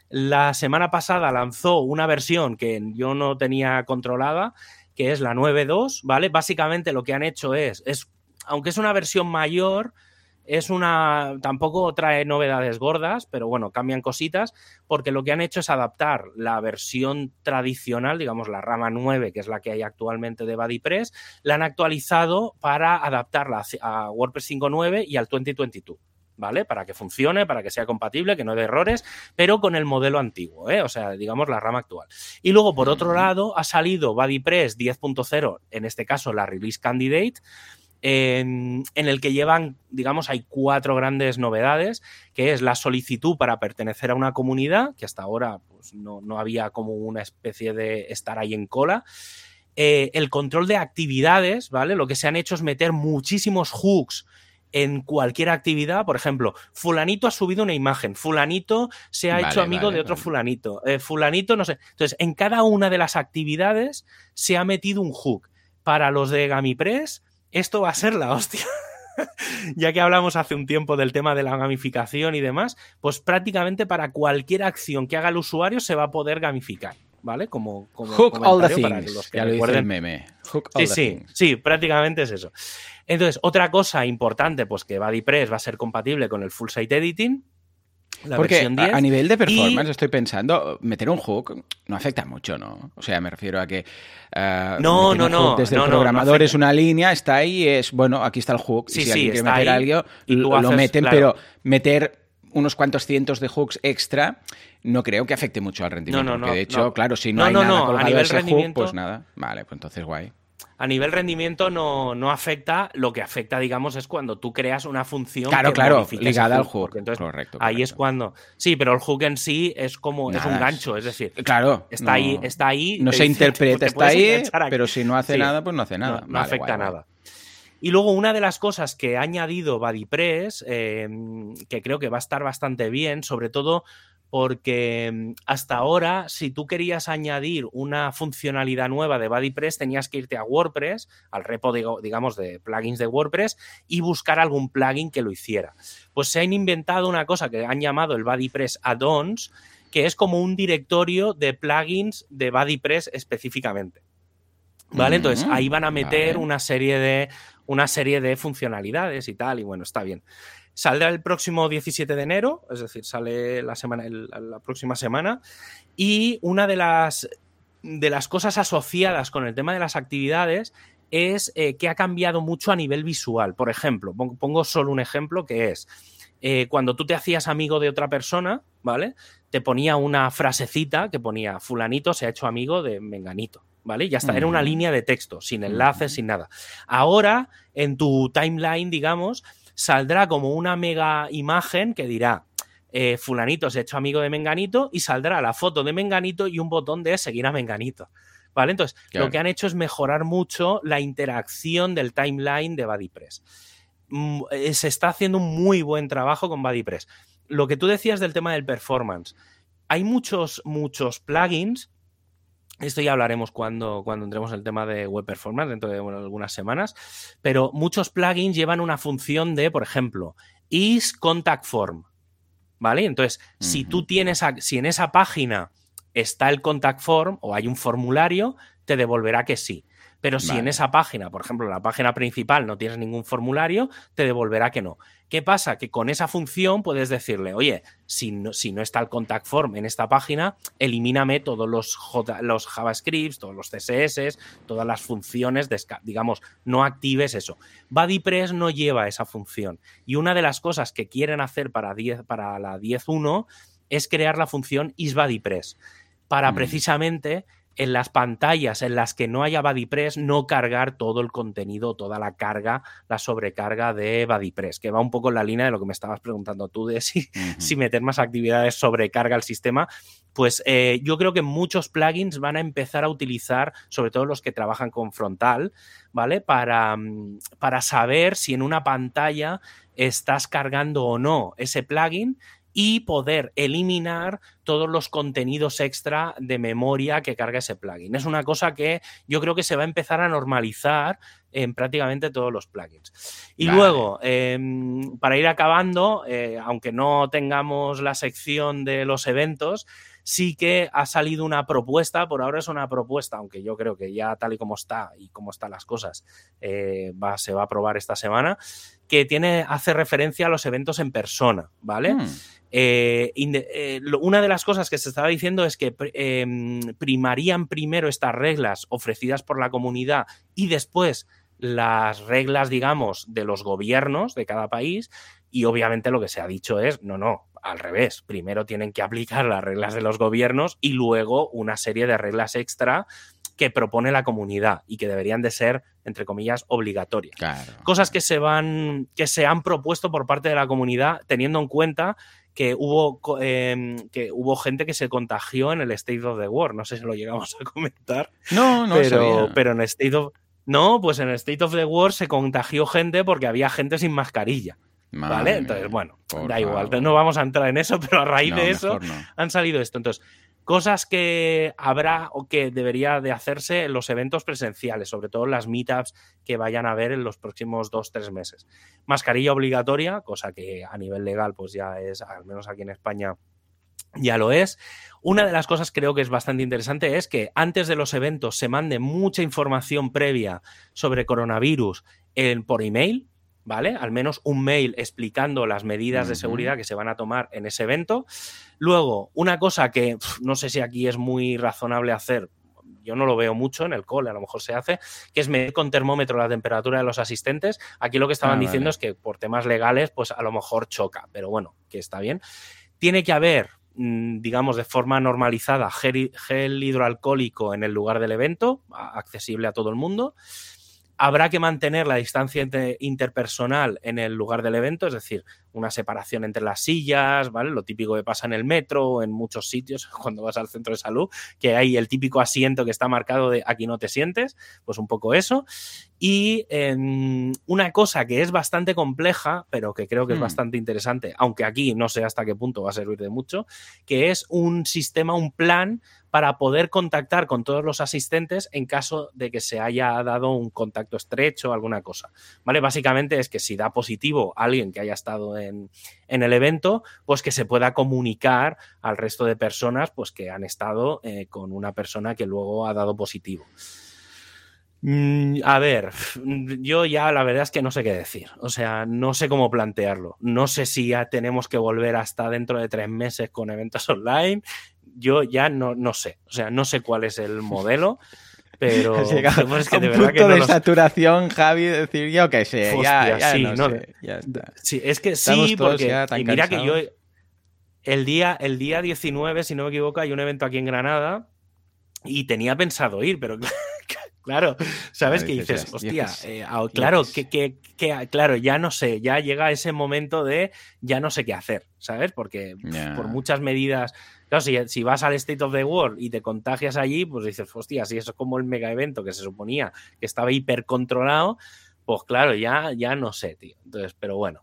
La semana pasada lanzó una versión que yo no tenía controlada, que es la 9.2, ¿vale? Básicamente lo que han hecho es, es aunque es una versión mayor, es una. tampoco trae novedades gordas, pero bueno, cambian cositas, porque lo que han hecho es adaptar la versión tradicional, digamos la rama 9, que es la que hay actualmente de BuddyPress, la han actualizado para adaptarla a WordPress 5.9 y al 2022. ¿Vale? Para que funcione, para que sea compatible, que no dé errores, pero con el modelo antiguo, ¿eh? o sea, digamos la rama actual. Y luego, por otro lado, ha salido BuddyPress 10.0, en este caso la Release Candidate, en, el que llevan, digamos, hay cuatro grandes novedades, que es la solicitud para pertenecer a una comunidad, que hasta ahora pues, no, había como una especie de estar ahí en cola. Eh, el control de actividades, ¿vale? Lo que se han hecho es meter muchísimos hooks en cualquier actividad, por ejemplo, fulanito ha subido una imagen, fulanito se ha hecho amigo de otro fulanito, eh, fulanito no sé. Entonces, en cada una de las actividades se ha metido un hook. Para los de GamiPress esto va a ser la hostia. ya que hablamos hace un tiempo del tema de la gamificación y demás, pues prácticamente para cualquier acción que haga el usuario se va a poder gamificar. ¿Vale? Como, Hook all the things. ya lo dice el meme. Hook all sí, sí, sí, prácticamente es eso. Entonces, otra cosa importante, pues que BuddyPress va a ser compatible con el Full Site Editing, porque a, nivel de performance estoy pensando, meter un hook no afecta mucho, ¿no? O sea, me refiero a que... Uh, no, no, no. Desde el programador es una línea, está ahí, es, bueno, aquí está el hook. Sí, si alguien quiere meter algo, lo, meten, pero meter unos cuantos cientos de hooks extra no creo que afecte mucho al rendimiento. No, no, porque de hecho, claro, si no, hay nada colgado a nivel ese hook, pues nada. Vale, pues entonces guay a nivel rendimiento no, no, afecta, lo que afecta, digamos, es cuando tú creas una función. Claro, claro, ligada al hook. Entonces, correcto, Ahí es cuando. Sí, pero el hook en sí es como. es un gancho, es decir. Claro. Está ahí, está ahí. No se interpreta, está ahí, pero si no hace nada, pues no hace nada. No, afecta nada. Y luego una de las cosas que ha añadido BuddyPress, eh, que creo que va a estar bastante bien, sobre todo porque mm, hasta ahora, si tú querías añadir una funcionalidad nueva de BuddyPress, tenías que irte a WordPress, al repo, digamos, de plugins de WordPress, y buscar algún plugin que lo hiciera. Pues se han inventado una cosa que han llamado el BuddyPress Add-ons, que es como un directorio de plugins de BuddyPress específicamente. ¿Vale? Entonces ahí van a meter una serie de una serie de funcionalidades y tal, y bueno, está bien. Saldrá el próximo 17 de enero, es decir, sale la, semana, la próxima semana. Y una de las, de las cosas asociadas con el tema de las actividades es eh, que ha cambiado mucho a nivel visual. Por ejemplo, pongo solo un ejemplo que es eh, cuando tú te hacías amigo de otra persona, ¿vale? Te ponía una frasecita que ponía fulanito se ha hecho amigo de menganito. ¿Vale? Ya está, era una línea de texto, sin enlaces, sin nada. Ahora, en tu timeline, digamos, saldrá como una mega imagen que dirá, eh, fulanito se ha hecho amigo de Menganito y saldrá la foto de Menganito y un botón de seguir a Menganito. ¿Vale? Entonces, lo que han hecho es mejorar mucho la interacción del timeline de BuddyPress. Mm, eh, se está haciendo un muy buen trabajo con BuddyPress. Lo que tú decías del tema del performance. Hay muchos, muchos plugins esto ya hablaremos cuando, cuando entremos en el tema de web performance dentro de algunas semanas. Pero muchos plugins llevan una función de, por ejemplo, is contact form. ¿Vale? Entonces, si tú tienes, si en esa página está el contact form o hay un formulario, te devolverá que sí. Pero si en esa página, por ejemplo, la página principal no tienes ningún formulario, te devolverá que no. ¿Qué pasa? Que con esa función puedes decirle, oye, si no, si no está el contact form en esta página, elimíname todos los, los JavaScripts, todos los CSS, todas las funciones, digamos, no actives eso. BuddyPress no lleva esa función. Y una de las cosas que quieren hacer para, 10, para la 10.1 es crear la función isBuddyPress para precisamente en las pantallas en las que no haya BuddyPress no cargar todo el contenido, toda la carga, la sobrecarga de BuddyPress, que va un poco en la línea de lo que me estabas preguntando tú de si, si meter más actividades sobrecarga el sistema. Pues eh, yo creo que muchos plugins van a empezar a utilizar, sobre todo los que trabajan con frontal, ¿vale? Para, mm, para saber si en una pantalla estás cargando o no ese plugin y poder eliminar todos los contenidos extra de memoria que carga ese plugin. Es una cosa que yo creo que se va a empezar a normalizar en prácticamente todos los plugins. Y luego, em, para ir acabando, eh, aunque no tengamos la sección de los eventos, sí que ha salido una propuesta, por ahora es una propuesta, aunque yo creo que ya tal y como está y como están las cosas, eh, va, se va a aprobar esta semana, que tiene, hace referencia a los eventos en persona, ¿vale? Hmm. Eh, eh, una de las cosas que se estaba diciendo es que em, primarían primero estas reglas ofrecidas por la comunidad y después las reglas, digamos, de los gobiernos de cada país. Y obviamente lo que se ha dicho es, no, no, al revés. Primero tienen que aplicar las reglas de los gobiernos y luego una serie de reglas extra que propone la comunidad y que deberían de ser, entre comillas, obligatorias. Cosas que se van, que se han propuesto por parte de la comunidad, teniendo en cuenta que hubo, em, que hubo gente que se contagió en el State of the War. No sé si lo llegamos a comentar. No, no pero, pero en State of... No, pues en el State of the War se contagió gente porque había gente sin mascarilla. ¿Vale? Entonces, bueno, da igual, no vamos a entrar en eso, pero a raíz de eso han salido esto. Entonces, Cosas que habrá o que debería de hacerse en los eventos presenciales, sobre todo en las meetups que vayan a haber en los próximos dos, tres meses. Mascarilla obligatoria, cosa que a nivel legal pues ya es, al menos aquí en España, ya lo es. Una de las cosas creo que es bastante interesante es que antes de los eventos se mande mucha información previa sobre coronavirus por email, ¿vale? Al menos un mail explicando las medidas de seguridad que se van a tomar en ese evento. Luego, una cosa que no sé si aquí es muy razonable hacer, yo no lo veo mucho en el cole, a lo mejor se hace, que es medir con termómetro la temperatura de los asistentes. Aquí lo que estaban ah, diciendo es que por temas legales, pues a lo mejor choca, pero bueno, que está bien. Tiene que haber, mm, digamos, de forma normalizada, gel hidroalcohólico en el lugar del evento, accesible a todo el mundo Habrá que mantener la distancia interpersonal en el lugar del evento, es decir, una separación entre las sillas, ¿vale? Lo típico que pasa en el metro o en muchos sitios cuando vas al centro de salud, que hay el típico asiento que está marcado de aquí no te sientes, pues un poco eso. Y em, una cosa que es bastante compleja, pero que creo que es hmm. bastante interesante, aunque aquí no sé hasta qué punto va a servir de mucho, que es un sistema, un plan para poder contactar con todos los asistentes en caso de que se haya dado un contacto estrecho o alguna cosa. ¿Vale? Básicamente es que si da positivo alguien que haya estado en, el evento, pues que se pueda comunicar al resto de personas pues que han estado eh, con una persona que luego ha dado positivo. Mm, a ver, yo ya la verdad es que no sé qué decir. O sea, no sé cómo plantearlo. No sé si ya tenemos que volver hasta dentro de tres meses con eventos online yo ya no, no sé. O sea, no sé cuál es el modelo. Pero es que de verdad punto de saturación, Javi, decir yo que sé, ya, ya, sí, no, sé, ya está. Sí, es que sí, porque y mira que yo el día, el día 19, si no me equivoco, hay un evento aquí en Granada y tenía pensado ir, pero claro, ¿sabes qué dices? Hostia, eh, claro, que, que, claro, ya no sé, ya llega ese momento de ya no sé qué hacer, ¿sabes? Porque por muchas medidas Claro, si, vas al State of the World y te contagias allí, pues dices, hostia, si eso es como el mega evento que se suponía que estaba hiper controlado, pues claro, ya, ya no sé, tío. Entonces, pero bueno.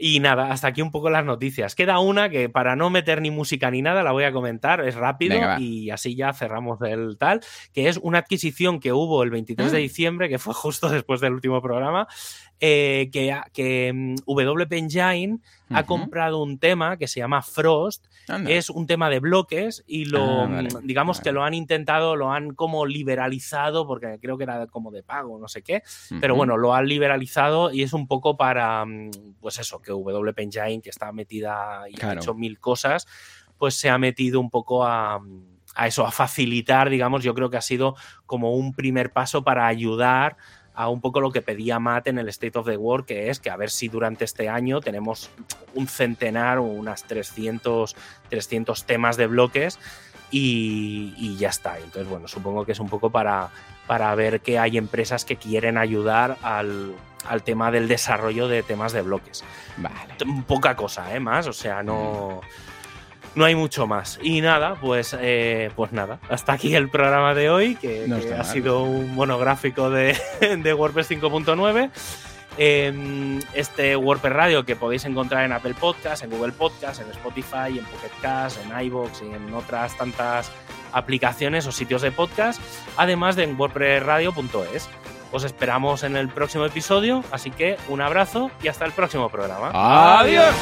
Y nada, hasta aquí un poco las noticias. Queda una que para no meter ni música ni nada, la voy a comentar, es rápido y así ya cerramos el tal, que es una adquisición que hubo el 23 de mm. diciembre, que fue justo después del último programa, eh, que, que mm, WP Engine ha comprado un tema que se llama Frost, es un tema de bloques y lo, ah, mm, digamos que lo han intentado, lo han como liberalizado, porque creo que era como de pago, no sé qué, pero bueno, lo han liberalizado y es un poco para, mm, pues eso, que WP Engine, que está metida y ha hecho mil cosas, pues se ha metido un poco a a eso, a facilitar, digamos, yo creo que ha sido como un primer paso para ayudar a un poco lo que pedía Matt en el State of the World, que es que a ver si durante este año tenemos un centenar o unas 300, 300 temas de bloques y, ya está. Entonces, bueno, supongo que es un poco para, para ver que hay empresas que quieren ayudar al, al tema del desarrollo de temas de bloques. Vale. Poca cosa, ¿eh? Más, o sea, no... Mm no hay mucho más. Y nada, pues, eh, pues nada, hasta aquí el programa de hoy, que, ha sido un monográfico de, de WordPress 5.9. Em, este WordPress Radio que podéis encontrar en Apple Podcast, en Google Podcast, en Spotify, en Pocket Cast, en iVoox y en otras tantas aplicaciones o sitios de podcast, además de en WordPressRadio.es. Os esperamos en el próximo episodio, así que un abrazo y hasta el próximo programa. Adiós.